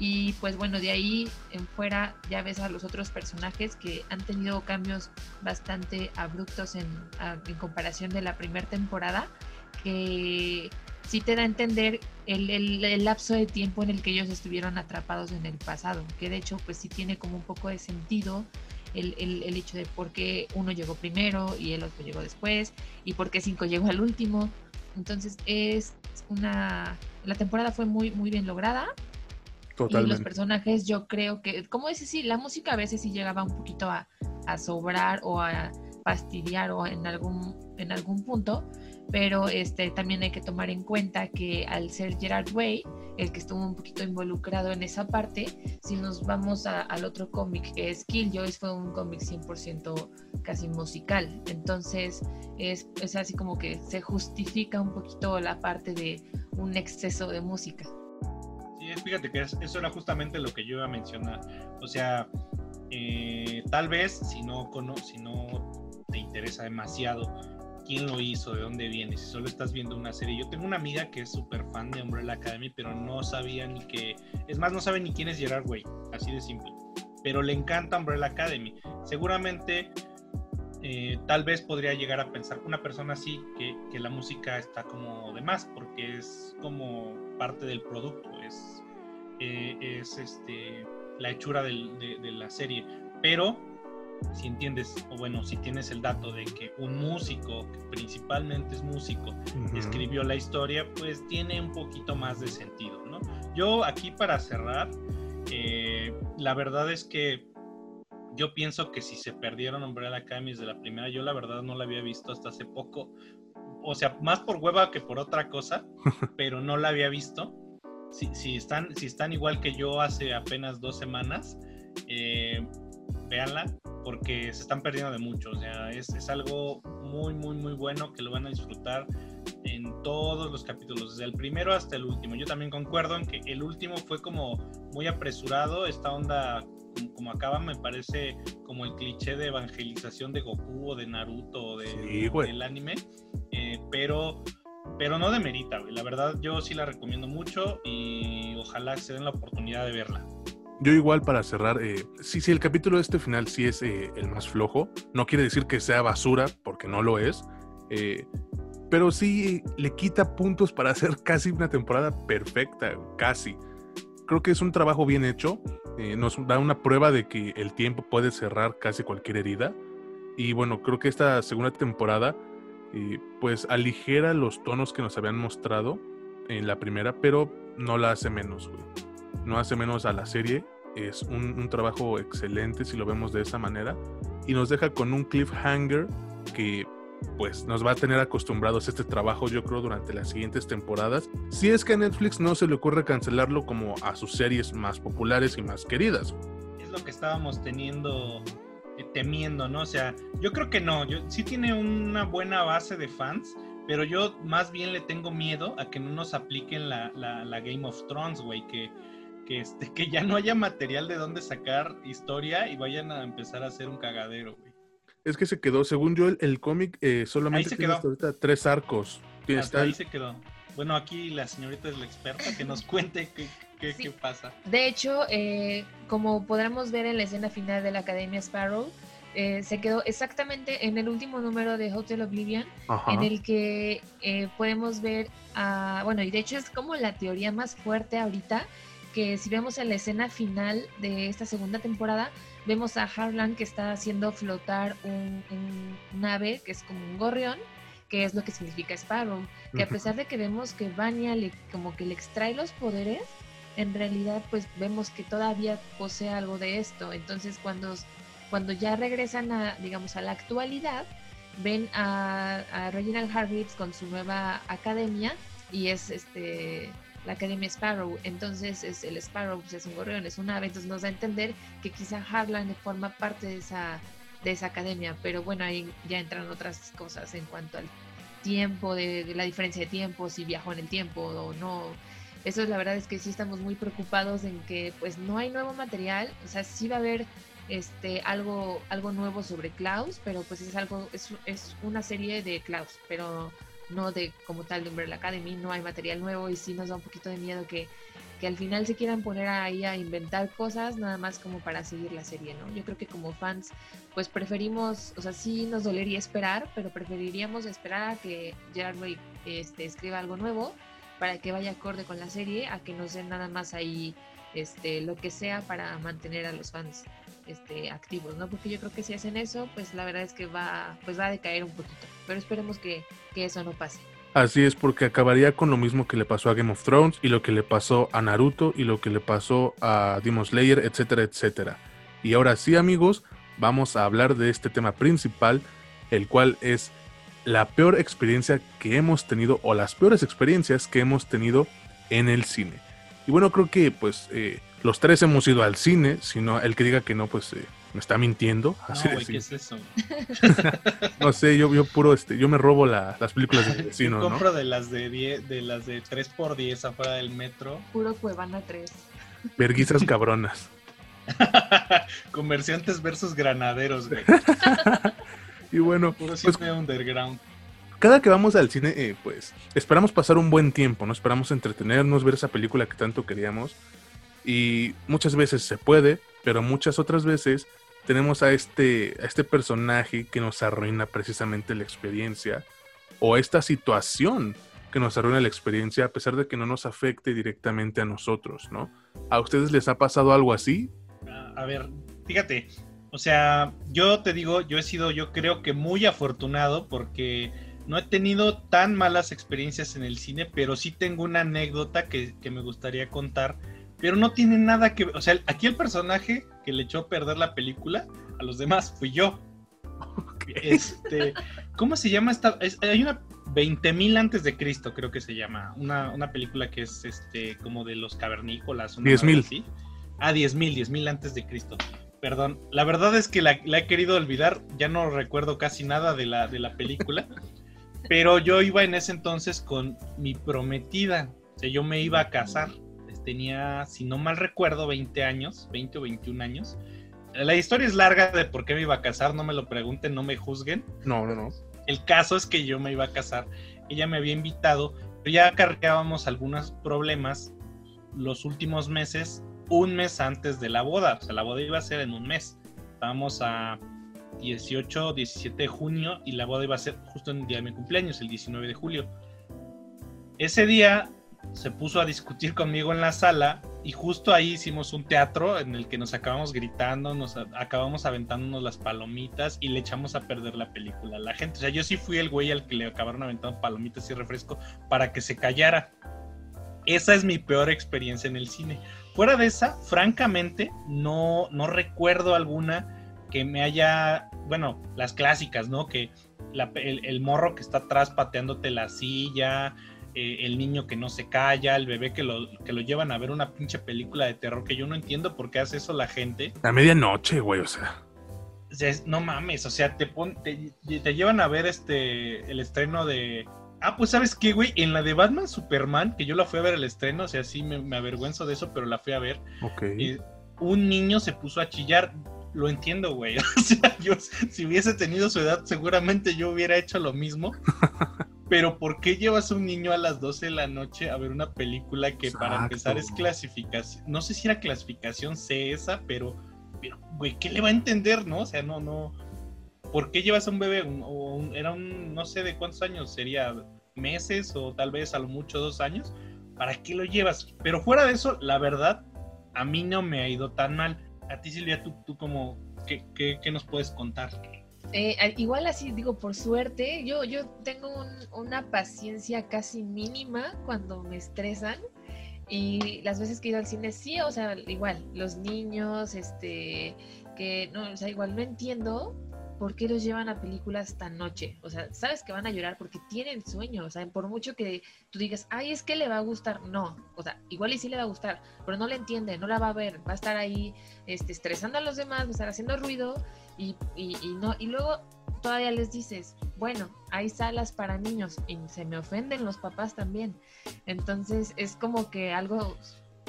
y pues bueno, de ahí en fuera ya ves a los otros personajes que han tenido cambios bastante abruptos en, en comparación de la primera temporada, que sí te da a entender el, el, lapso de tiempo en el que ellos estuvieron atrapados en el pasado, que de hecho pues sí tiene como un poco de sentido el, el, hecho de por qué uno llegó primero y el otro llegó después y por qué cinco llegó al último. Entonces es una... La temporada fue muy, muy bien lograda. Totalmente. Y los personajes yo creo que, como dices, sí, la música a veces sí llegaba un poquito a, a sobrar o a fastidiar o en algún, en algún punto, pero este, también hay que tomar en cuenta que al ser Gerard Way, el que estuvo un poquito involucrado en esa parte, si nos vamos al otro cómic que es Killjoys, fue un cómic 100% casi musical, entonces es, es así como que se justifica un poquito la parte de un exceso de música. Fíjate que eso era justamente lo que yo iba a mencionar, o sea, eh, tal vez si no, si no te interesa demasiado quién lo hizo, de dónde viene, si solo estás viendo una serie. Yo tengo una amiga que es súper fan de Umbrella Academy, pero no sabía ni que, es más, no sabe ni quién es Gerard Way, así de simple. Pero le encanta Umbrella Academy. Seguramente, eh, tal vez podría llegar a pensar una persona así que, que, la música está como de más, porque es como parte del producto, es, eh, es este, la hechura del, de, de la serie. Pero si entiendes, o bueno, si tienes el dato de que un músico, que principalmente es músico, escribió la historia, pues tiene un poquito más de sentido, ¿no? Yo aquí para cerrar, eh, la verdad es que yo pienso que si se perdieron Umbrella Academy de la primera, yo la verdad no la había visto hasta hace poco, o sea, más por hueva que por otra cosa, pero no la había visto. Si, si, están, si están igual que yo hace apenas dos semanas, eh, véanla, porque se están perdiendo de mucho. O sea, es, es, algo muy, muy, muy bueno que lo van a disfrutar en todos los capítulos, desde el primero hasta el último. Yo también concuerdo en que el último fue como muy apresurado. Esta onda, como, acaba, me parece como el cliché de evangelización de Goku o de Naruto o de, del anime. Eh, pero pero no demerita, La verdad, yo sí la recomiendo mucho y ojalá se den la oportunidad de verla. Yo igual para cerrar, eh, sí, sí, el capítulo de este final sí es eh, el más flojo. No quiere decir que sea basura, porque no lo es. Eh, pero sí le quita puntos para hacer casi una temporada perfecta, casi. Creo que es un trabajo bien hecho. nos da una prueba de que el tiempo puede cerrar casi cualquier herida. Y bueno, creo que esta segunda temporada pues aligera los tonos que nos habían mostrado en la primera, pero no la hace menos, güey no hace menos a la serie. Es un, trabajo excelente si lo vemos de esa manera. Y nos deja con un cliffhanger que pues nos va a tener acostumbrados a este trabajo yo creo durante las siguientes temporadas. Si es que a Netflix no se le ocurre cancelarlo como a sus series más populares y más queridas. Es lo que estábamos teniendo eh, temiendo, ¿no? O sea, yo creo que no, yo, sí tiene una buena base de fans, pero yo más bien le tengo miedo a que no nos apliquen la, la Game of Thrones, güey, que que, este, que ya no haya material de dónde sacar historia y vayan a empezar a hacer un cagadero, güey. Es que se quedó, según yo, el, cómic eh, solamente tiene hasta ahorita tres arcos. Hasta ahí se quedó. Bueno, aquí la señorita es la experta, que nos cuente qué, qué, pasa. De hecho, eh, como podremos ver en la escena final de la Academia Sparrow, eh, se quedó exactamente en el último número de Hotel Oblivion, en el que podemos ver, a, bueno, y de hecho es como la teoría más fuerte ahorita, que si vemos en la escena final de esta segunda temporada, vemos a Harlan que está haciendo flotar un, ave que es como un gorrión, que es lo que significa Sparrow, que a pesar de que vemos que Vanya le, como que le extrae los poderes, en realidad pues vemos que todavía posee algo de esto. Entonces cuando, cuando ya regresan a, digamos, a la actualidad, ven a, a Reginald Hargreaves con su nueva academia y es este la Academia Sparrow. Entonces es el Sparrow pues, es un gorrión, es un ave, entonces nos da a entender que quizá Harlan forma parte de esa, de esa academia, pero bueno, ahí ya entran otras cosas en cuanto al tiempo, de, la diferencia de tiempo, si viajó en el tiempo o no. Eso la verdad es que sí estamos muy preocupados en que pues no hay nuevo material, o sea, sí va a haber este algo algo nuevo sobre Klaus, pero pues es algo es, es una serie de Klaus, pero no de como tal de Umbrella Academy, no hay material nuevo y sí nos da un poquito de miedo que, que al final se quieran poner ahí a inventar cosas nada más como para seguir la serie, ¿no? Yo creo que como fans pues preferimos, o sea, sí nos dolería esperar, pero preferiríamos esperar a que Gerard Way este, escriba algo nuevo para que vaya acorde con la serie, a que nos den nada más ahí este, lo que sea para mantener a los fans este, activos, ¿no? Porque yo creo que si hacen eso, pues la verdad es que va, pues va a decaer un poquito. Pero esperemos que, que eso no pase. Así es, porque acabaría con lo mismo que le pasó a Game of Thrones y lo que le pasó a Naruto y lo que le pasó a Demon Slayer, etcétera, etcétera. Y ahora sí, amigos, vamos a hablar de este tema principal, el cual es la peor experiencia que hemos tenido o las peores experiencias que hemos tenido en el cine. Y bueno, creo que pues eh, los tres hemos ido al cine, sino el que diga que no, pues eh, me está mintiendo. Así no, ¿qué es eso? no sé, yo, yo puro, este, yo me robo las películas de vecino, Yo compro de las de 10, de las de 3x10 afuera del metro. Puro Cuevana 3. Verguizas cabronas. Comerciantes versus granaderos, güey. Y bueno, puro pues, underground. Cada que vamos al cine, eh, pues esperamos pasar un buen tiempo, ¿no? Esperamos entretenernos, ver esa película que tanto queríamos. Y muchas veces se puede, pero muchas otras veces tenemos a este, a este personaje que nos arruina precisamente la experiencia o esta situación que nos arruina la experiencia a pesar de que no nos afecte directamente a nosotros, ¿no? ¿A ustedes les ha pasado algo así? A ver, fíjate, o sea, yo te digo, yo he sido, yo creo que muy afortunado porque no he tenido tan malas experiencias en el cine, pero sí tengo una anécdota que, que me gustaría contar pero no tiene nada que ver. O sea, aquí el personaje que le echó a perder la película a los demás fui yo. Este, ¿Cómo se llama esta? hay una 20.000 antes de Cristo, creo que se llama. Una, una, película que es este como de los cavernícolas. 10.000. Ah, 10.000, 10.000 antes de Cristo. Perdón, la verdad es que la, la, he querido olvidar, ya no recuerdo casi nada de la, de la película, pero yo iba en ese entonces con mi prometida, o sea, yo me iba a casar tenía, si no mal recuerdo, 20 años, 20 o 21 años. La historia es larga de por qué me iba a casar, no me lo pregunten, no me juzguen. No, no, no. El caso es que yo me iba a casar, ella me había invitado, pero ya cargábamos algunos problemas los últimos meses, un mes antes de la boda, o sea, la boda iba a ser en un mes. Estábamos a 18, 17 de junio y la boda iba a ser justo en el día de mi cumpleaños, el 19 de julio. Ese día se puso a discutir conmigo en la sala y justo ahí hicimos un teatro en el que nos acabamos gritando, nos acabamos aventándonos las palomitas y le echamos a perder la película. La gente, o sea, yo sí fui el güey al que le acabaron aventando palomitas y refresco para que se callara. Esa es mi peor experiencia en el cine. Fuera de esa, francamente, no, no recuerdo alguna que me haya, bueno, las clásicas, ¿no? Que el, el morro que está atrás pateándote la silla, eh, el niño que no se calla, el bebé que lo, que lo llevan a ver una pinche película de terror que yo no entiendo por qué hace eso la gente. A medianoche, güey, o sea. no mames, o sea, te, pon, te, llevan a ver este el estreno de... Ah, pues sabes qué, güey, en la de Batman Superman, que yo la fui a ver el estreno, o sea, sí me, avergüenzo de eso, pero la fui a ver. Ok. un niño se puso a chillar lo entiendo, güey. O sea, yo si hubiese tenido su edad, seguramente yo hubiera hecho lo mismo. Pero ¿por qué llevas a un niño a las 12 de la noche a ver una película que para empezar es clasificación? No sé si era clasificación C esa, pero, pero, güey, ¿qué le va a entender, no? O sea, no, no. ¿Por qué llevas a un bebé? O era un, no sé de cuántos años, sería meses o tal vez a lo mucho dos años. ¿Para qué lo llevas? Pero fuera de eso, la verdad, a mí no me ha ido tan mal. A ti, Silvia, tú, tú como, ¿qué, qué, qué nos puedes contar? Eh, igual así digo, por suerte, yo, yo tengo una paciencia casi mínima cuando me estresan y las veces que he ido al cine sí, o sea, igual, los niños, este, que no, o sea, igual no entiendo por qué los llevan a películas tan noche. O sea, sabes que van a llorar porque tienen sueño. O sea, por mucho que tú digas, ay, es que le va a gustar. No, o sea, igual y sí le va a gustar, pero no le entiende, no la va a ver. Va a estar ahí este, estresando a los demás, va a estar haciendo ruido y, y, no, y luego todavía les dices, bueno, hay salas para niños y se me ofenden los papás también. Entonces es como que algo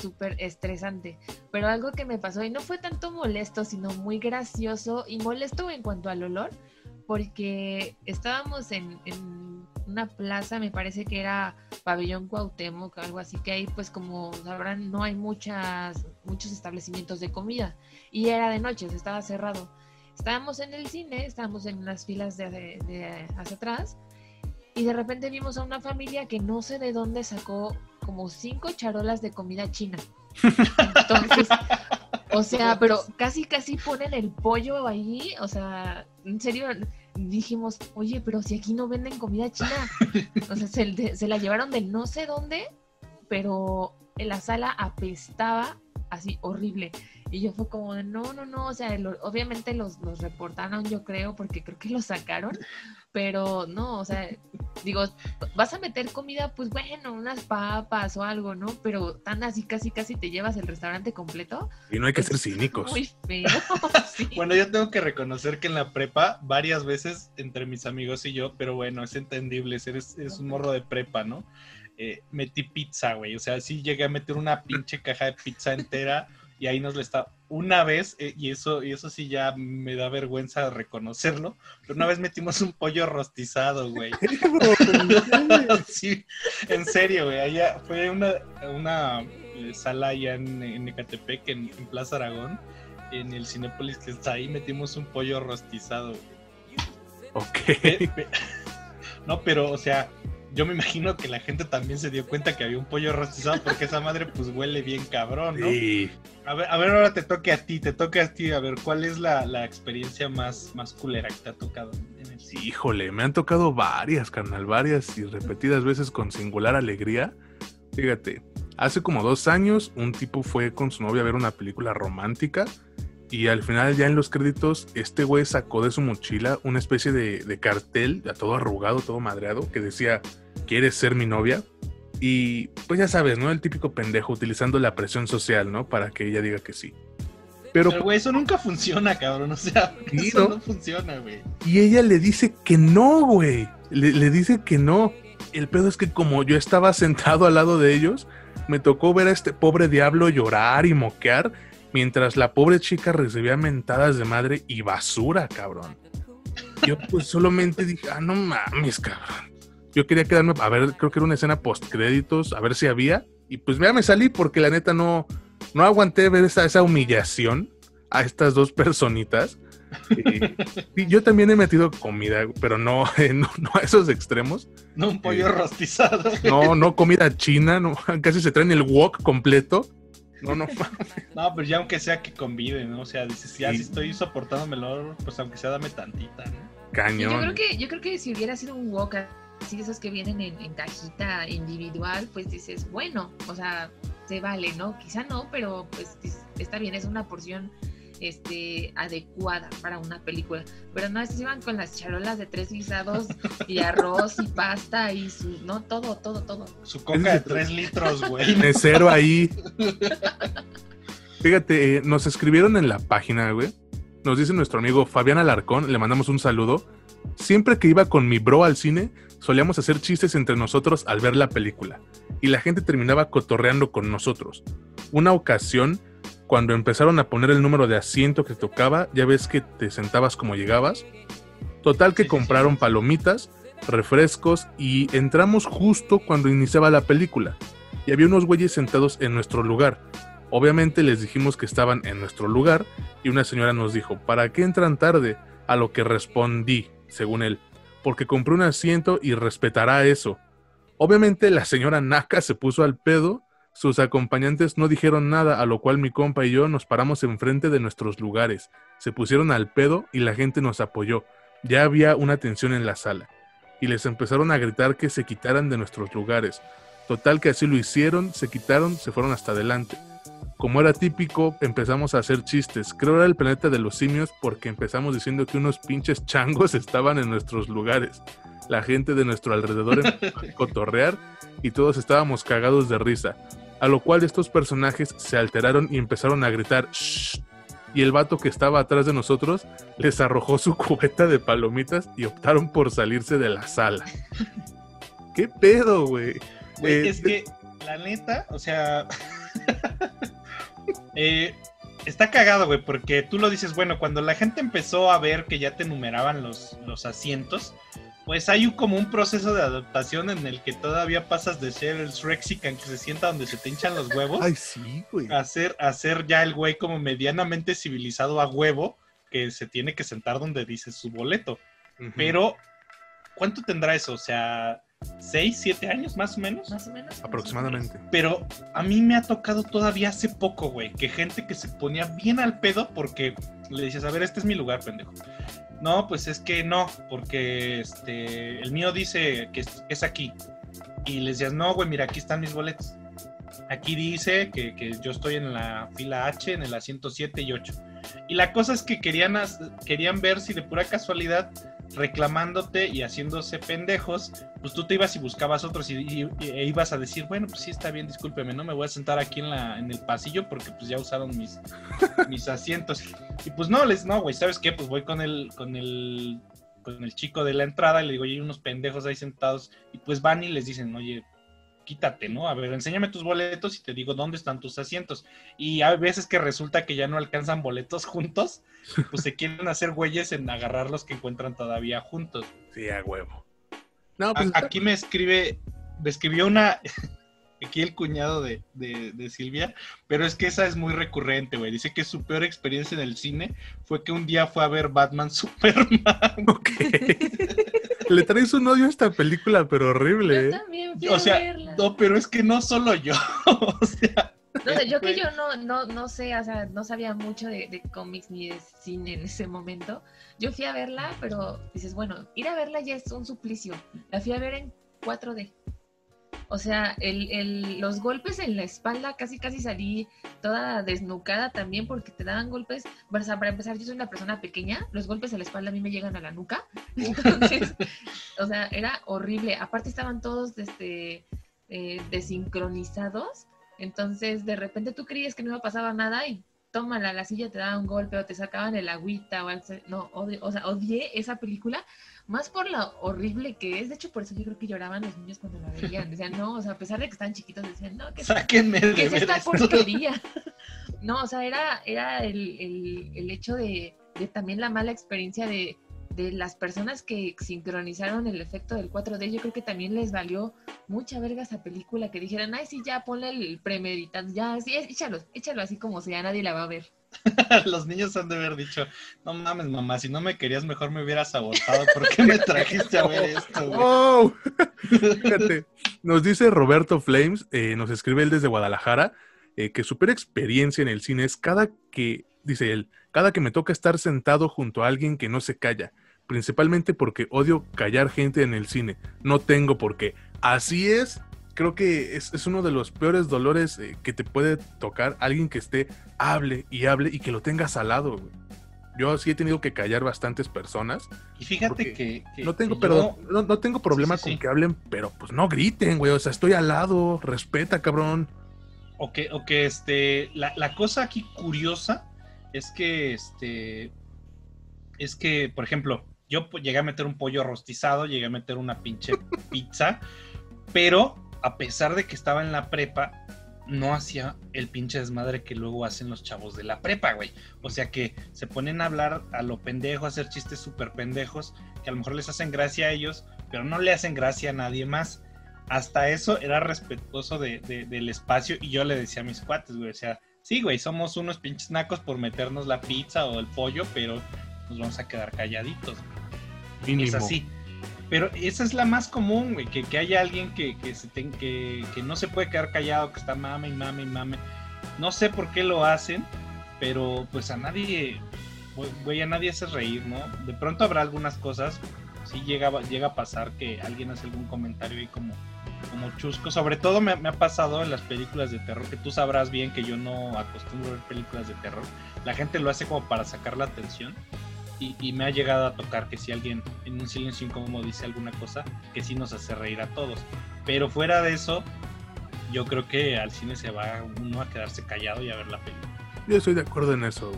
súper estresante. Pero algo que me pasó y no fue tanto molesto, sino muy gracioso y molesto en cuanto al olor, porque estábamos en, una plaza, me parece que era Pabellón Cuauhtémoc, algo así, que ahí pues como sabrán no hay muchas, muchos establecimientos de comida y era de noche, estaba cerrado. Estábamos en el cine, estábamos en las filas de, hacia atrás y de repente vimos a una familia que no sé de dónde sacó como cinco charolas de comida china. Entonces, o sea, pero casi casi ponen el pollo ahí, o sea, en serio dijimos, oye, pero si aquí no venden comida china, o sea, se, se la llevaron de no sé dónde, pero en la sala apestaba así horrible. Y yo fue como de, no, no, no, o sea, obviamente los, los reportaron, yo creo, porque creo que los sacaron, pero no, o sea, digo, vas a meter comida, pues bueno, unas papas o algo, ¿no? Pero tan así, casi, casi te llevas el restaurante completo. Y no hay que ser cínicos. Muy feo. Bueno, yo tengo que reconocer que en la prepa, varias veces entre mis amigos y yo, pero bueno, es entendible, eres, eres un morro de prepa, ¿no? Eh, metí pizza, güey. O sea, sí llegué a meter una pinche caja de pizza entera y ahí nos lo está una vez, eh, y eso, y eso sí ya me da vergüenza reconocerlo, pero una vez metimos un pollo rostizado, güey. sí, en serio, güey. Allá fue una, una eh, sala allá en, en Ecatepec, en, Plaza Aragón, en el Cinépolis que está ahí, metimos un pollo rostizado. Ok. No, pero, o sea, yo me imagino que la gente también se dio cuenta que había un pollo rostizado porque esa madre pues huele bien cabrón, ¿no? Sí. A ver, a ver, ahora te toque a ti, te toque a ti, a ver, ¿cuál es la, experiencia más, más culera que te ha tocado en el sí, Híjole, me han tocado varias, carnal, varias y repetidas veces con singular alegría. Fíjate, hace como dos años un tipo fue con su novia a ver una película romántica y al final ya en los créditos este güey sacó de su mochila una especie de, de cartel, ya todo arrugado, todo madreado, que decía ¿quieres ser mi novia? Y pues ya sabes, ¿no? El típico pendejo utilizando la presión social, ¿no? Para que ella diga que sí. Pero, güey, eso nunca funciona, cabrón. O sea, eso ¿no? funciona, güey. Y ella le dice que no, güey. Le, dice que no. El pedo es que como yo estaba sentado al lado de ellos, me tocó ver a este pobre diablo llorar y moquear mientras la pobre chica recibía mentadas de madre y basura, cabrón. Yo pues solamente dije, ah, no mames, cabrón yo quería quedarme a ver, creo que era una escena post créditos, a ver si había. Y pues ya me salí porque la neta no, no aguanté ver esa, esa humillación a estas dos personitas. y yo también he metido comida, pero no, no, a esos extremos. No un pollo eh, rostizado. No, no comida china, no, casi se traen el wok completo. No, no. no, pero ya aunque sea que convive, ¿no? O sea, dices, ya si estoy soportándomelo, pues aunque sea dame tantita, ¿no? Cañón. Yo creo que, yo creo que si hubiera sido un wok así de esos que vienen en, cajita individual, pues dices, bueno, o sea, se vale, ¿no? Quizá no, pero pues está bien, es una porción este, adecuada para una película. Pero no, estos iban con las charolas de tres guisados y arroz y pasta y su, no, todo, todo, todo. Su coca de tres litros, güey. cero ahí. Fíjate, eh, nos escribieron en la página, güey. Nos dice nuestro amigo Fabián Alarcón, le mandamos un saludo. Siempre que iba con mi bro al cine, solíamos hacer chistes entre nosotros al ver la película, y la gente terminaba cotorreando con nosotros. Una ocasión, cuando empezaron a poner el número de asiento que tocaba, ya ves que te sentabas como llegabas. Total que compraron palomitas, refrescos y entramos justo cuando iniciaba la película. Y había unos güeyes sentados en nuestro lugar. Obviamente les dijimos que estaban en nuestro lugar y una señora nos dijo, ¿para qué entran tarde? A lo que respondí, según él, porque compré un asiento y respetará eso. Obviamente la señora Naka se puso al pedo, sus acompañantes no dijeron nada, a lo cual mi compa y yo nos paramos enfrente de nuestros lugares, se pusieron al pedo y la gente nos apoyó. Ya había una tensión en la sala. Y les empezaron a gritar que se quitaran de nuestros lugares. Total que así lo hicieron, se quitaron, se fueron hasta adelante. Como era típico, empezamos a hacer chistes. Creo era el planeta de los simios porque empezamos diciendo que unos pinches changos estaban en nuestros lugares. La gente de nuestro alrededor empezó a cotorrear y todos estábamos cagados de risa. A lo cual estos personajes se alteraron y empezaron a gritar ¡Shh! Y el vato que estaba atrás de nosotros les arrojó su cubeta de palomitas y optaron por salirse de la sala. ¿Qué pedo, güey? Eh, es que, la neta, o sea, Eh, está cagado, güey, porque tú lo dices, bueno, cuando la gente empezó a ver que ya te numeraban los, los asientos, pues hay un, como un proceso de adaptación en el que todavía pasas de ser el Shrexican que se sienta donde se te hinchan los huevos. Ay, sí, güey. A ser, a ser ya el güey como medianamente civilizado a huevo, que se tiene que sentar donde dice su boleto. Pero, ¿cuánto tendrá eso? O sea, ¿Seis, siete años más o menos? Más o menos. Aproximadamente. Pero a mí me ha tocado todavía hace poco, güey, que gente que se ponía bien al pedo porque le dices, a ver, este es mi lugar, pendejo. No, pues es que no, porque este, el mío dice que es, aquí. Y les decías, no, güey, mira, aquí están mis boletos. Aquí dice que, que, yo estoy en la fila H, en el asiento 7 y 8. Y la cosa es que querían, querían ver si de pura casualidad, reclamándote y haciéndose pendejos, pues tú te ibas y buscabas otros y, e ibas a decir, bueno, pues sí está bien, discúlpeme, no me voy a sentar aquí en, la, en el pasillo porque pues ya usaron mis, mis asientos. Y pues no, les, no, güey, ¿sabes qué? Pues voy con el, con el, con el chico de la entrada y le digo, hay unos pendejos ahí sentados y pues van y les dicen, oye, quítate, ¿no? A ver, enséñame tus boletos y te digo dónde están tus asientos. Y hay veces que resulta que ya no alcanzan boletos juntos, pues se quieren hacer güeyes en agarrar los que encuentran todavía juntos. Sí, a huevo. No, pues aquí me escribe, me escribió una, aquí el cuñado de, de, Silvia, pero es que esa es muy recurrente, güey. Dice que su peor experiencia en el cine fue que un día fue a ver Batman Superman. Ok. Le traes un odio a esta película, pero horrible. Yo ¿eh? también o sea, no, pero es que no solo yo. o sea. No yo que yo no, no, no sé, o sea, no sabía mucho de, de cómics ni de cine en ese momento. Yo fui a verla, pero dices, bueno, ir a verla ya es un suplicio. La fui a ver en 4D. O sea, el, el, los golpes en la espalda, casi casi salí toda desnucada también porque te daban golpes. Bueno, o sea, para empezar, yo soy una persona pequeña, los golpes en la espalda a mí me llegan a la nuca. Entonces, o sea, era horrible. Aparte estaban todos este, eh, desincronizados. Entonces, de repente tú creías que no iba a pasar nada y tómala, la silla te daba un golpe o te sacaban el agüita o no, o sea, odié esa película más por lo horrible que es. De hecho, por eso yo creo que lloraban los niños cuando la veían. Decían, no, o sea, a pesar de que estaban chiquitos, decían, no, que Sáquenme ¿qué es esta porquería? no, o sea, era, era el, el, el hecho de, de, también la mala experiencia de, de las personas que sincronizaron el efecto del 4D. Yo creo que también les valió mucha verga esa película, que dijeran, ay, sí, ya ponle el premeditado, ya, sí, échalo, échalo así como sea, nadie la va a ver. Los niños han de haber dicho, no mames, mamá, si no me querías, mejor me hubieras abortado. ¿Por qué me trajiste a ver esto? Wow. Fíjate, nos dice Roberto Flames, eh, nos escribe él desde Guadalajara, eh, que su experiencia en el cine es cada que, dice él, cada que me toca estar sentado junto a alguien que no se calla, principalmente porque odio callar gente en el cine. No tengo por qué. Así es, creo que es, uno de los peores dolores eh, que te puede tocar alguien que esté, hable y hable y que lo tengas al lado, Yo sí he tenido que callar bastantes personas. Y fíjate que, No tengo, pero, no, tengo problema con que hablen, pero pues no griten, güey. O sea, estoy al lado, respeta, cabrón. O que, o que este, la, la cosa aquí curiosa es que, este, es que, por ejemplo, yo llegué a meter un pollo rostizado, llegué a meter una pinche pizza, pero a pesar de que estaba en la prepa, no hacía el pinche desmadre que luego hacen los chavos de la prepa, güey. O sea que se ponen a hablar a lo pendejo, a hacer chistes súper pendejos, que a lo mejor les hacen gracia a ellos, pero no le hacen gracia a nadie más. Hasta eso era respetuoso de, del espacio y yo le decía a mis cuates, güey, o sea, sí, güey, somos unos pinches nacos por meternos la pizza o el pollo, pero nos vamos a quedar calladitos. Es así. Pero esa es la más común, güey, que, que haya alguien que, que, se que, que no se puede quedar callado, que está mame y mame y mame. No sé por qué lo hacen, pero pues a nadie, güey, a nadie hace reír, ¿no? De pronto habrá algunas cosas, sí llega, llega a pasar que alguien hace algún comentario y como, como chusco. Sobre todo me, me, ha pasado en las películas de terror, que tú sabrás bien que yo no acostumbro a ver películas de terror. La gente lo hace como para sacar la atención y, me ha llegado a tocar que si alguien en un silencio incómodo dice alguna cosa, que sí nos hace reír a todos. Pero fuera de eso, yo creo que al cine se va uno a quedarse callado y a ver la película. Yo estoy de acuerdo en eso,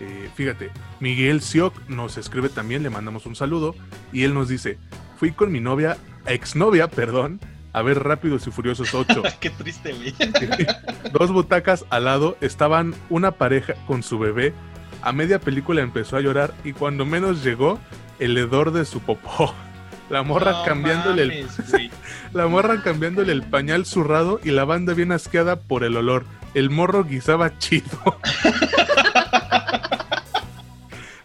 eh, fíjate, Miguel Sioc nos escribe también, le mandamos un saludo y él nos dice, fui con mi novia, exnovia, perdón, a ver Rápidos y Furiosos 8. Qué triste, güey. Dos butacas al lado estaban una pareja con su bebé a media película empezó a llorar y cuando menos llegó, el hedor de su popó. La morra cambiándole el La morra cambiándole el pañal zurrado y la banda bien asqueada por el olor. El morro guisaba chido.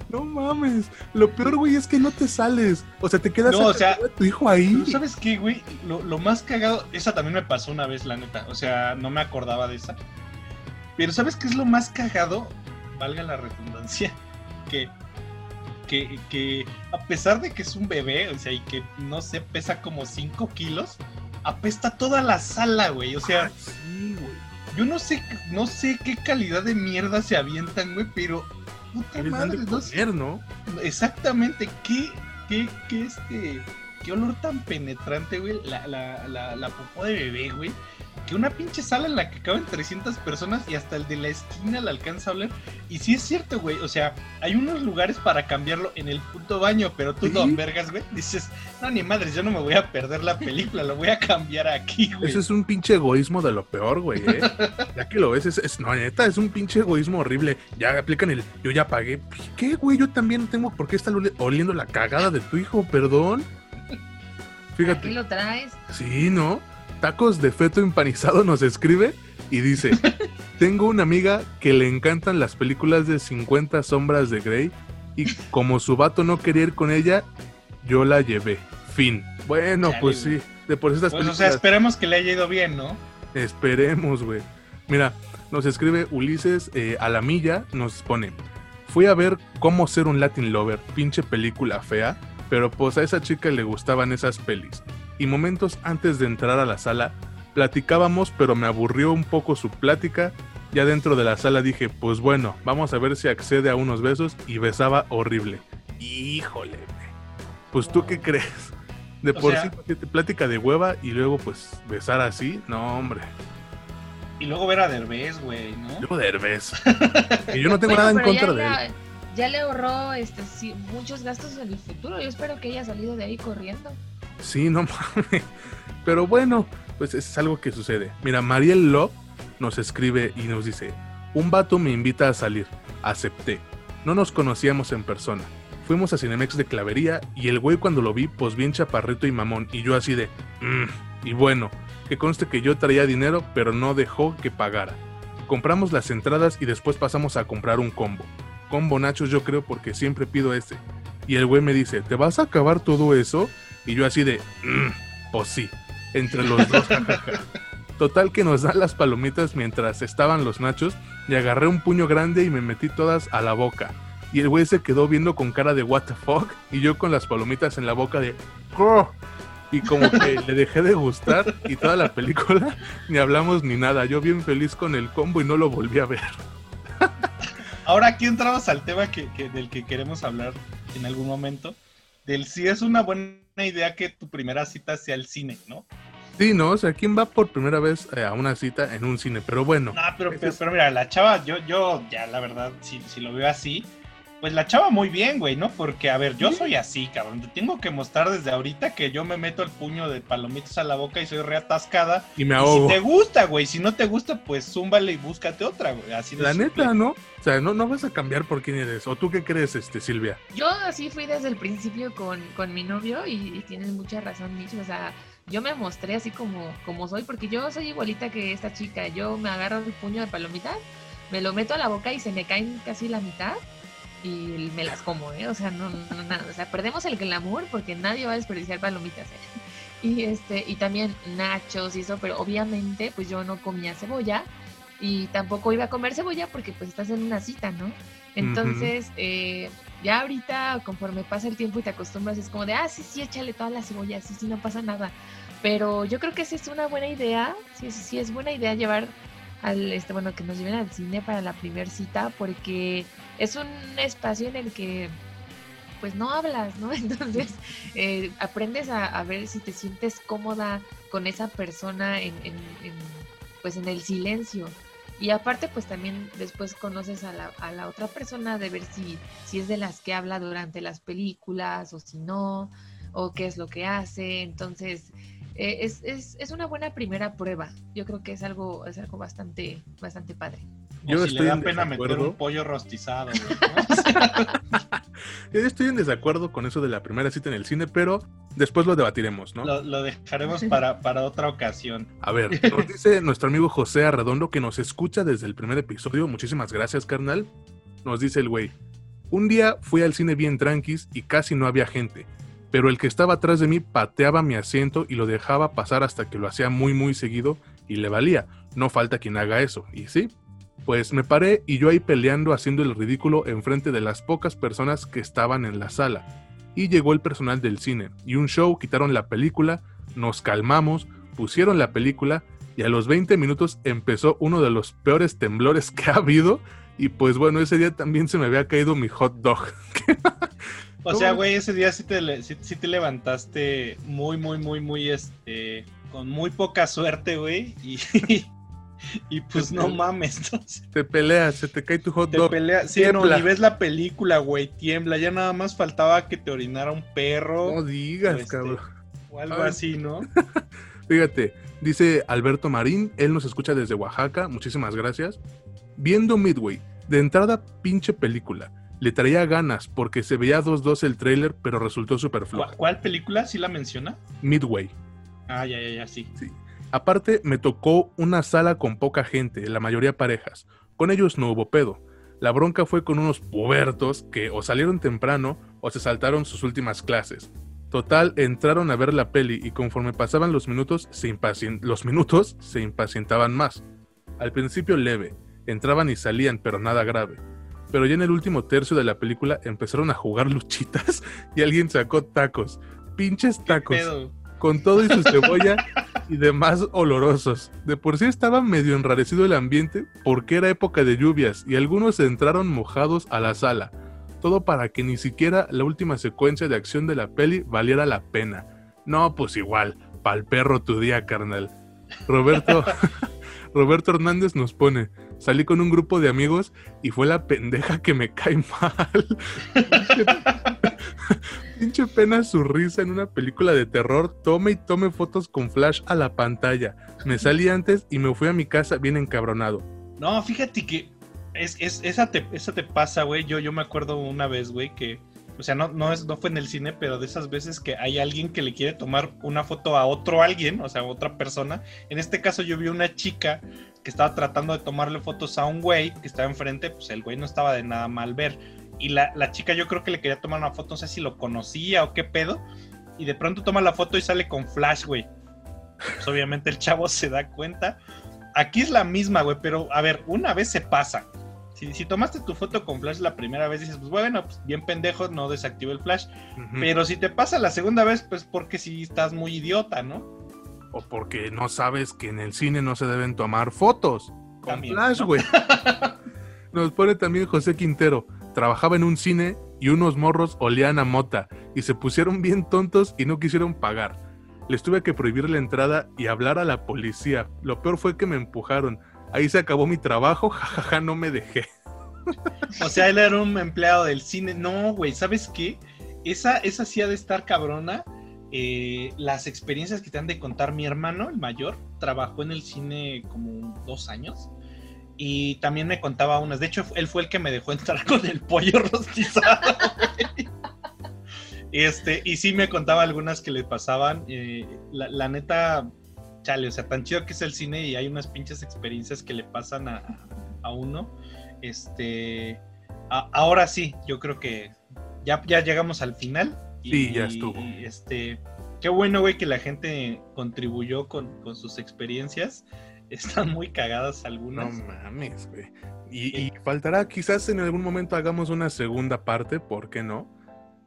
no mames. Lo peor, güey, es que no te sales. O sea, te quedas no, o sea, tu hijo ahí. ¿Sabes qué, güey? Lo, lo más cagado, esa también me pasó una vez, la neta. O sea, no me acordaba de esa. Pero ¿sabes qué es lo más cagado? Valga la redundancia, que, que, a pesar de que es un bebé, o sea, y que no sé, pesa como 5 kilos, apesta toda la sala, güey. O sea, sí, güey yo no sé, no sé qué calidad de mierda se avientan, güey, pero puta madre, no, sé. ¿no? Exactamente, qué, qué, qué este, qué olor tan penetrante, güey, la, la, la, la popó de bebé, güey que una pinche sala en la que caben 300 personas y hasta el de la esquina la alcanza a hablar. Y sí es cierto, güey. O sea, hay unos lugares para cambiarlo en el puto baño, pero tú, don Vergas, güey, dices, no, ni madres, yo no me voy a perder la película, lo voy a cambiar aquí, güey. Ese es un pinche egoísmo de lo peor, güey, ¿eh? ya que lo ves, es, no, neta, es un pinche egoísmo horrible. Ya aplican el, yo ya pagué. ¿Qué, güey? Yo también tengo por qué estar oliendo la cagada de tu hijo, perdón. Fíjate. ¿Aquí lo traes? Sí, ¿no? Tacos de feto empanizado nos escribe y dice, tengo una amiga que le encantan las películas de 50 sombras de Grey y como su vato no quería ir con ella, yo la llevé. Fin. Bueno, pues sí, de por estas pues, O sea, esperemos que le haya ido bien, ¿no? Esperemos, güey. Mira, nos escribe Ulises eh, a la milla, nos pone, fui a ver cómo ser un Latin Lover, pinche película fea, pero pues a esa chica le gustaban esas pelis y momentos antes de entrar a la sala platicábamos, pero me aburrió un poco su plática. Ya dentro de la sala dije, pues bueno, vamos a ver si accede a unos besos y besaba horrible. Híjole, pues tú qué crees? De por sí, plática de hueva y luego pues besar así, no hombre. Y luego ver a Derbez, güey, ¿no? Luego Derbez. y yo no tengo nada en contra de él. Ya le ahorró este, muchos gastos en el futuro. Yo espero que haya salido de ahí corriendo. Sí, no mames. Pero bueno, pues es algo que sucede. Mira, Mariel Love nos escribe y nos dice, un vato me invita a salir. Acepté. No nos conocíamos en persona. Fuimos a Cinemex de Clavería y el güey cuando lo vi, pues bien chaparrito y mamón. Y yo así de, mmm. y bueno, que conste que yo traía dinero, pero no dejó que pagara. Compramos las entradas y después pasamos a comprar un combo. Combo nachos yo creo porque siempre pido ese. Y el güey me dice, ¿te vas a acabar todo eso? Y yo así de, mm, pues sí, entre los dos. Total que nos dan las palomitas mientras estaban los nachos y agarré un puño grande y me metí todas a la boca. Y el güey se quedó viendo con cara de what the fuck y yo con las palomitas en la boca de ¡Oh! y como que le dejé de gustar y toda la película ni hablamos ni nada. Yo bien feliz con el combo y no lo volví a ver. Ahora aquí entramos al tema que, del que queremos hablar en algún momento, del si es una buena idea que tu primera cita sea el cine, ¿no? Sí, no, o sea, ¿quién va por primera vez eh, a una cita en un cine? Pero bueno. No, pero, pero, mira, la chava, yo, yo, ya la verdad, si, si lo veo así, pues la chava muy bien, güey, ¿no? Porque, a ver, yo soy así, cabrón. Te tengo que mostrar desde ahorita que yo me meto el puño de palomitas a la boca y soy reatascada. Y me ahogo. si te gusta, güey. Si no te gusta, pues zúmbale y búscate otra, güey. Así de La neta, ¿no? O sea, no, no vas a cambiar por quién eres. ¿O tú qué crees, este, Silvia? Yo así fui desde el principio con, con mi novio y, tienes mucha razón, Mitch. O sea, yo me mostré así como, como soy, porque yo soy igualita que esta chica. Yo me agarro el puño de palomitas, me lo meto a la boca y se me caen casi la mitad y me las como, ¿eh? O sea, no, no, nada. O sea, perdemos el glamour porque nadie va a desperdiciar palomitas, ¿eh? Y, este, y también nachos y eso, pero obviamente pues yo no comía cebolla y tampoco iba a comer cebolla porque pues estás en una cita, ¿no? Entonces, eh, ya ahorita conforme pasa el tiempo y te acostumbras, es como de, ah, sí, sí, échale toda la cebolla, sí, sí, no pasa nada. Pero yo creo que sí es una buena idea, sí, sí, sí es buena idea llevar al, este, bueno, que nos lleven al cine para la primera cita porque es un espacio en el que pues no hablas, ¿no? Entonces eh, aprendes a, ver si te sientes cómoda con esa persona en, pues en el silencio. Y aparte, pues también después conoces a la, a la, otra persona de ver si, si es de las que habla durante las películas o si no, o qué es lo que hace. Entonces, eh, es, es, es, una buena primera prueba. Yo creo que es algo, es algo bastante, bastante padre. Yo estoy en pena meter un pollo rostizado. Yo estoy en desacuerdo con eso de la primera cita en el cine, pero después lo debatiremos, ¿no? Lo, dejaremos para, para, otra ocasión. A ver, nos dice nuestro amigo José Arredondo que nos escucha desde el primer episodio. Muchísimas gracias, carnal. Nos dice el güey. Un día fui al cine bien tranquis y casi no había gente pero el que estaba atrás de mí pateaba mi asiento y lo dejaba pasar hasta que lo hacía muy muy seguido y le valía. No falta quien haga eso. Y sí, pues me paré y yo ahí peleando haciendo el ridículo enfrente de las pocas personas que estaban en la sala. Y llegó el personal del cine y un show quitaron la película, nos calmamos, pusieron la película y a los 20 minutos empezó uno de los peores temblores que ha habido y pues bueno, ese día también se me había caído mi hot dog. o sea, güey, ese día sí te, sí, te levantaste muy, muy, muy, muy, este, con muy poca suerte, güey, y, y pues no mames. Te peleas, se te cae tu hot dog. Te peleas, sí, no, ni ves la película, güey, tiembla. Ya nada más faltaba que te orinara un perro. No digas, este, cabrón. O algo así, ¿no? Fíjate, dice Alberto Marín, él nos escucha desde Oaxaca, muchísimas gracias. Viendo Midway, de entrada pinche película. Le traía ganas porque se veía 2-2 el trailer, pero resultó súper flojo. ¿Cuál película? ¿Sí la menciona? Midway. Ah, ya, ya, ya, sí. Sí. Aparte, me tocó una sala con poca gente, la mayoría parejas. Con ellos no hubo pedo. La bronca fue con unos pubertos que o salieron temprano o se saltaron sus últimas clases. Total, entraron a ver la peli y conforme pasaban los minutos, se los minutos se impacientaban más. Al principio leve, entraban y salían, pero nada grave. Pero ya en el último tercio de la película empezaron a jugar luchitas y alguien sacó tacos. Pinches tacos con todo y su cebolla y demás olorosos. De por sí estaba medio enrarecido el ambiente porque era época de lluvias y algunos entraron mojados a la sala. Todo para que ni siquiera la última secuencia de acción de la peli valiera la pena. No, pues igual, pa'l perro tu día, carnal. Roberto, Roberto Hernández nos pone, salí con un grupo de amigos y fue la pendeja que me cae mal. Pinche pena su risa en una película de terror. Tome y tome fotos con flash a la pantalla. Me salí antes y me fui a mi casa bien encabronado. No, fíjate que es, esa, te, esa te pasa, güey. Yo, yo me acuerdo una vez, güey, que. O sea, no, no, es, fue en el cine, pero de esas veces que hay alguien que le quiere tomar una foto a otro alguien, o sea, a otra persona. En este caso yo vi una chica que estaba tratando de tomarle fotos a un güey que estaba enfrente, pues el güey no estaba de nada mal ver y la, chica yo creo que le quería tomar una foto, no sé si lo conocía o qué pedo, y de pronto toma la foto y sale con flash, güey. Pues obviamente el chavo se da cuenta. Aquí es la misma, güey, pero a ver, una vez se pasa. Si, tomaste tu foto con flash la primera vez, dices, pues bueno, pues bien pendejo, no desactivo el flash. Pero si te pasa la segunda vez, pues porque si estás muy idiota, ¿no? O porque no sabes que en el cine no se deben tomar fotos. Con flash, güey. Nos pone también José Quintero trabajaba en un cine y unos morros olían a mota y se pusieron bien tontos y no quisieron pagar. Les tuve que prohibir la entrada y hablar a la policía. Lo peor fue que me empujaron. Ahí se acabó mi trabajo, jajaja, no me dejé. O sea, él era un empleado del cine. No, güey, ¿sabes qué? Esa, esa sí ha de estar cabrona. Eh, las experiencias que te han de contar mi hermano, el mayor, trabajó en el cine como dos años y también me contaba unas. De hecho, él fue el que me dejó entrar con el pollo rostizado. este, y sí me contaba algunas que le pasaban. Eh, la, neta, chale, o sea, tan chido que es el cine y hay unas pinches experiencias que le pasan a, uno. Este, ahora sí, yo creo que ya, ya llegamos al final. Y, sí, ya estuvo. este, qué bueno, güey, que la gente contribuyó con, con sus experiencias están muy cagadas algunas. No mames, güey. Y, faltará, quizás en algún momento hagamos una segunda parte, ¿por qué no?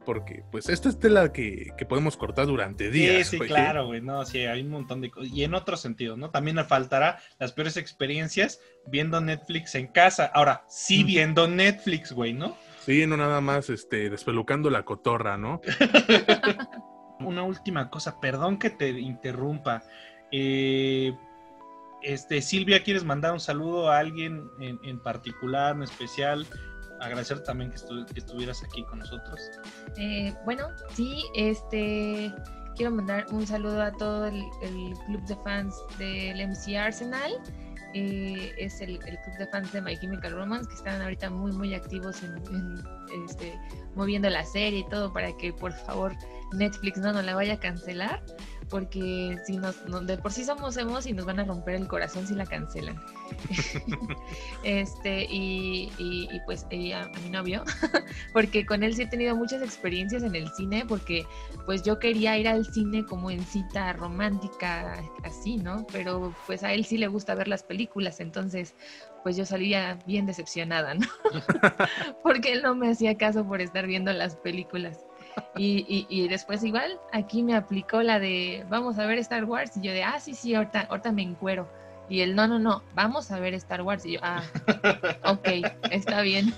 Porque, pues, esta es tela que, que podemos cortar durante días. Sí, sí, claro, güey. No, sí, hay un montón de cosas. Y en otro sentido, ¿no? También me faltará las peores experiencias viendo Netflix en casa. Ahora, sí viendo Netflix, güey, ¿no? Sí, no nada más, este, despelucando la cotorra, ¿no? una última cosa, perdón que te interrumpa. Eh, este, Silvia, ¿quieres mandar un saludo a alguien en, particular, en especial? Agradecer también que, estuvieras aquí con nosotros. Eh, bueno, sí, este, quiero mandar un saludo a todo el, club de fans del MC Arsenal. Eh, es el, club de fans de My Chemical Romance que están ahorita muy muy activos en, este, moviendo la serie y todo para que por favor Netflix no nos la vaya a cancelar porque si nos, de por sí somos hemos y nos van a romper el corazón si la cancelan. este, y, y, pues a, mi novio, porque con él sí he tenido muchas experiencias en el cine, porque pues yo quería ir al cine como en cita romántica, así, ¿no? Pero pues a él sí le gusta ver las películas, entonces pues yo salía bien decepcionada, ¿no? porque él no me hacía caso por estar viendo las películas. Y, y, después igual, aquí me aplicó la de, vamos a ver Star Wars. Y yo de, ah, sí, sí, ahorita, ahorita me encuero. Y él, no, no, no, vamos a ver Star Wars. Y yo, ah, ok, está bien.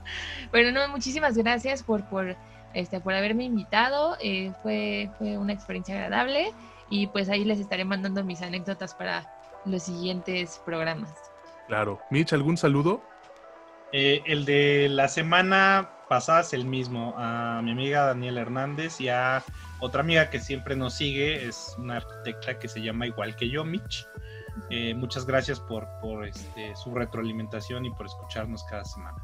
Pero no, muchísimas gracias por, por, este, por haberme invitado. Eh, fue, fue una experiencia agradable. Y pues ahí les estaré mandando mis anécdotas para los siguientes programas. Claro. Mitch, ¿algún saludo? Eh, el de la semana pasada es el mismo. A mi amiga Daniela Hernández y a otra amiga que siempre nos sigue, es una arquitecta que se llama igual que yo, Mitch. Eh, muchas gracias por, por este, su retroalimentación y por escucharnos cada semana.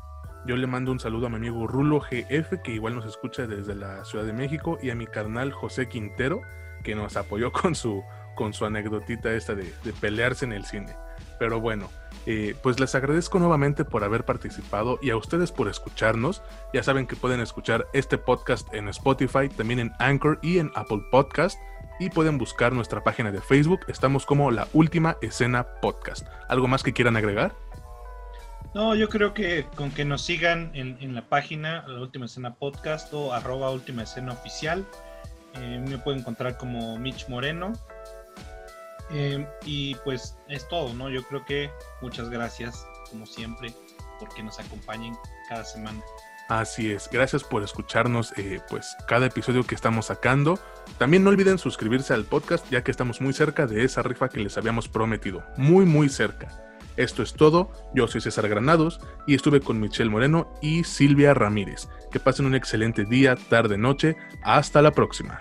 Yo le mando un saludo a mi amigo Rulo GF, que igual nos escucha desde la Ciudad de México, y a mi carnal José Quintero, que nos apoyó con su, con su anecdotita esta de, pelearse en el cine. Pero bueno, eh, pues les agradezco nuevamente por haber participado y a ustedes por escucharnos. Ya saben que pueden escuchar este podcast en Spotify, también en Anchor y en Apple Podcast. Y pueden buscar nuestra página de Facebook. Estamos como la última escena podcast. ¿Algo más que quieran agregar? No, yo creo que con que nos sigan en, la página, la última escena podcast o arroba última escena oficial. Eh, me pueden encontrar como Mitch Moreno eh, y pues es todo, ¿no? Yo creo que muchas gracias, como siempre, porque nos acompañen cada semana. Así es, gracias por escucharnos, eh, pues cada episodio que estamos sacando. También no olviden suscribirse al podcast, ya que estamos muy cerca de esa rifa que les habíamos prometido, muy muy cerca. Esto es todo, yo soy César Granados y estuve con Michelle Moreno y Silvia Ramírez. Que pasen un excelente día, tarde, noche, hasta la próxima.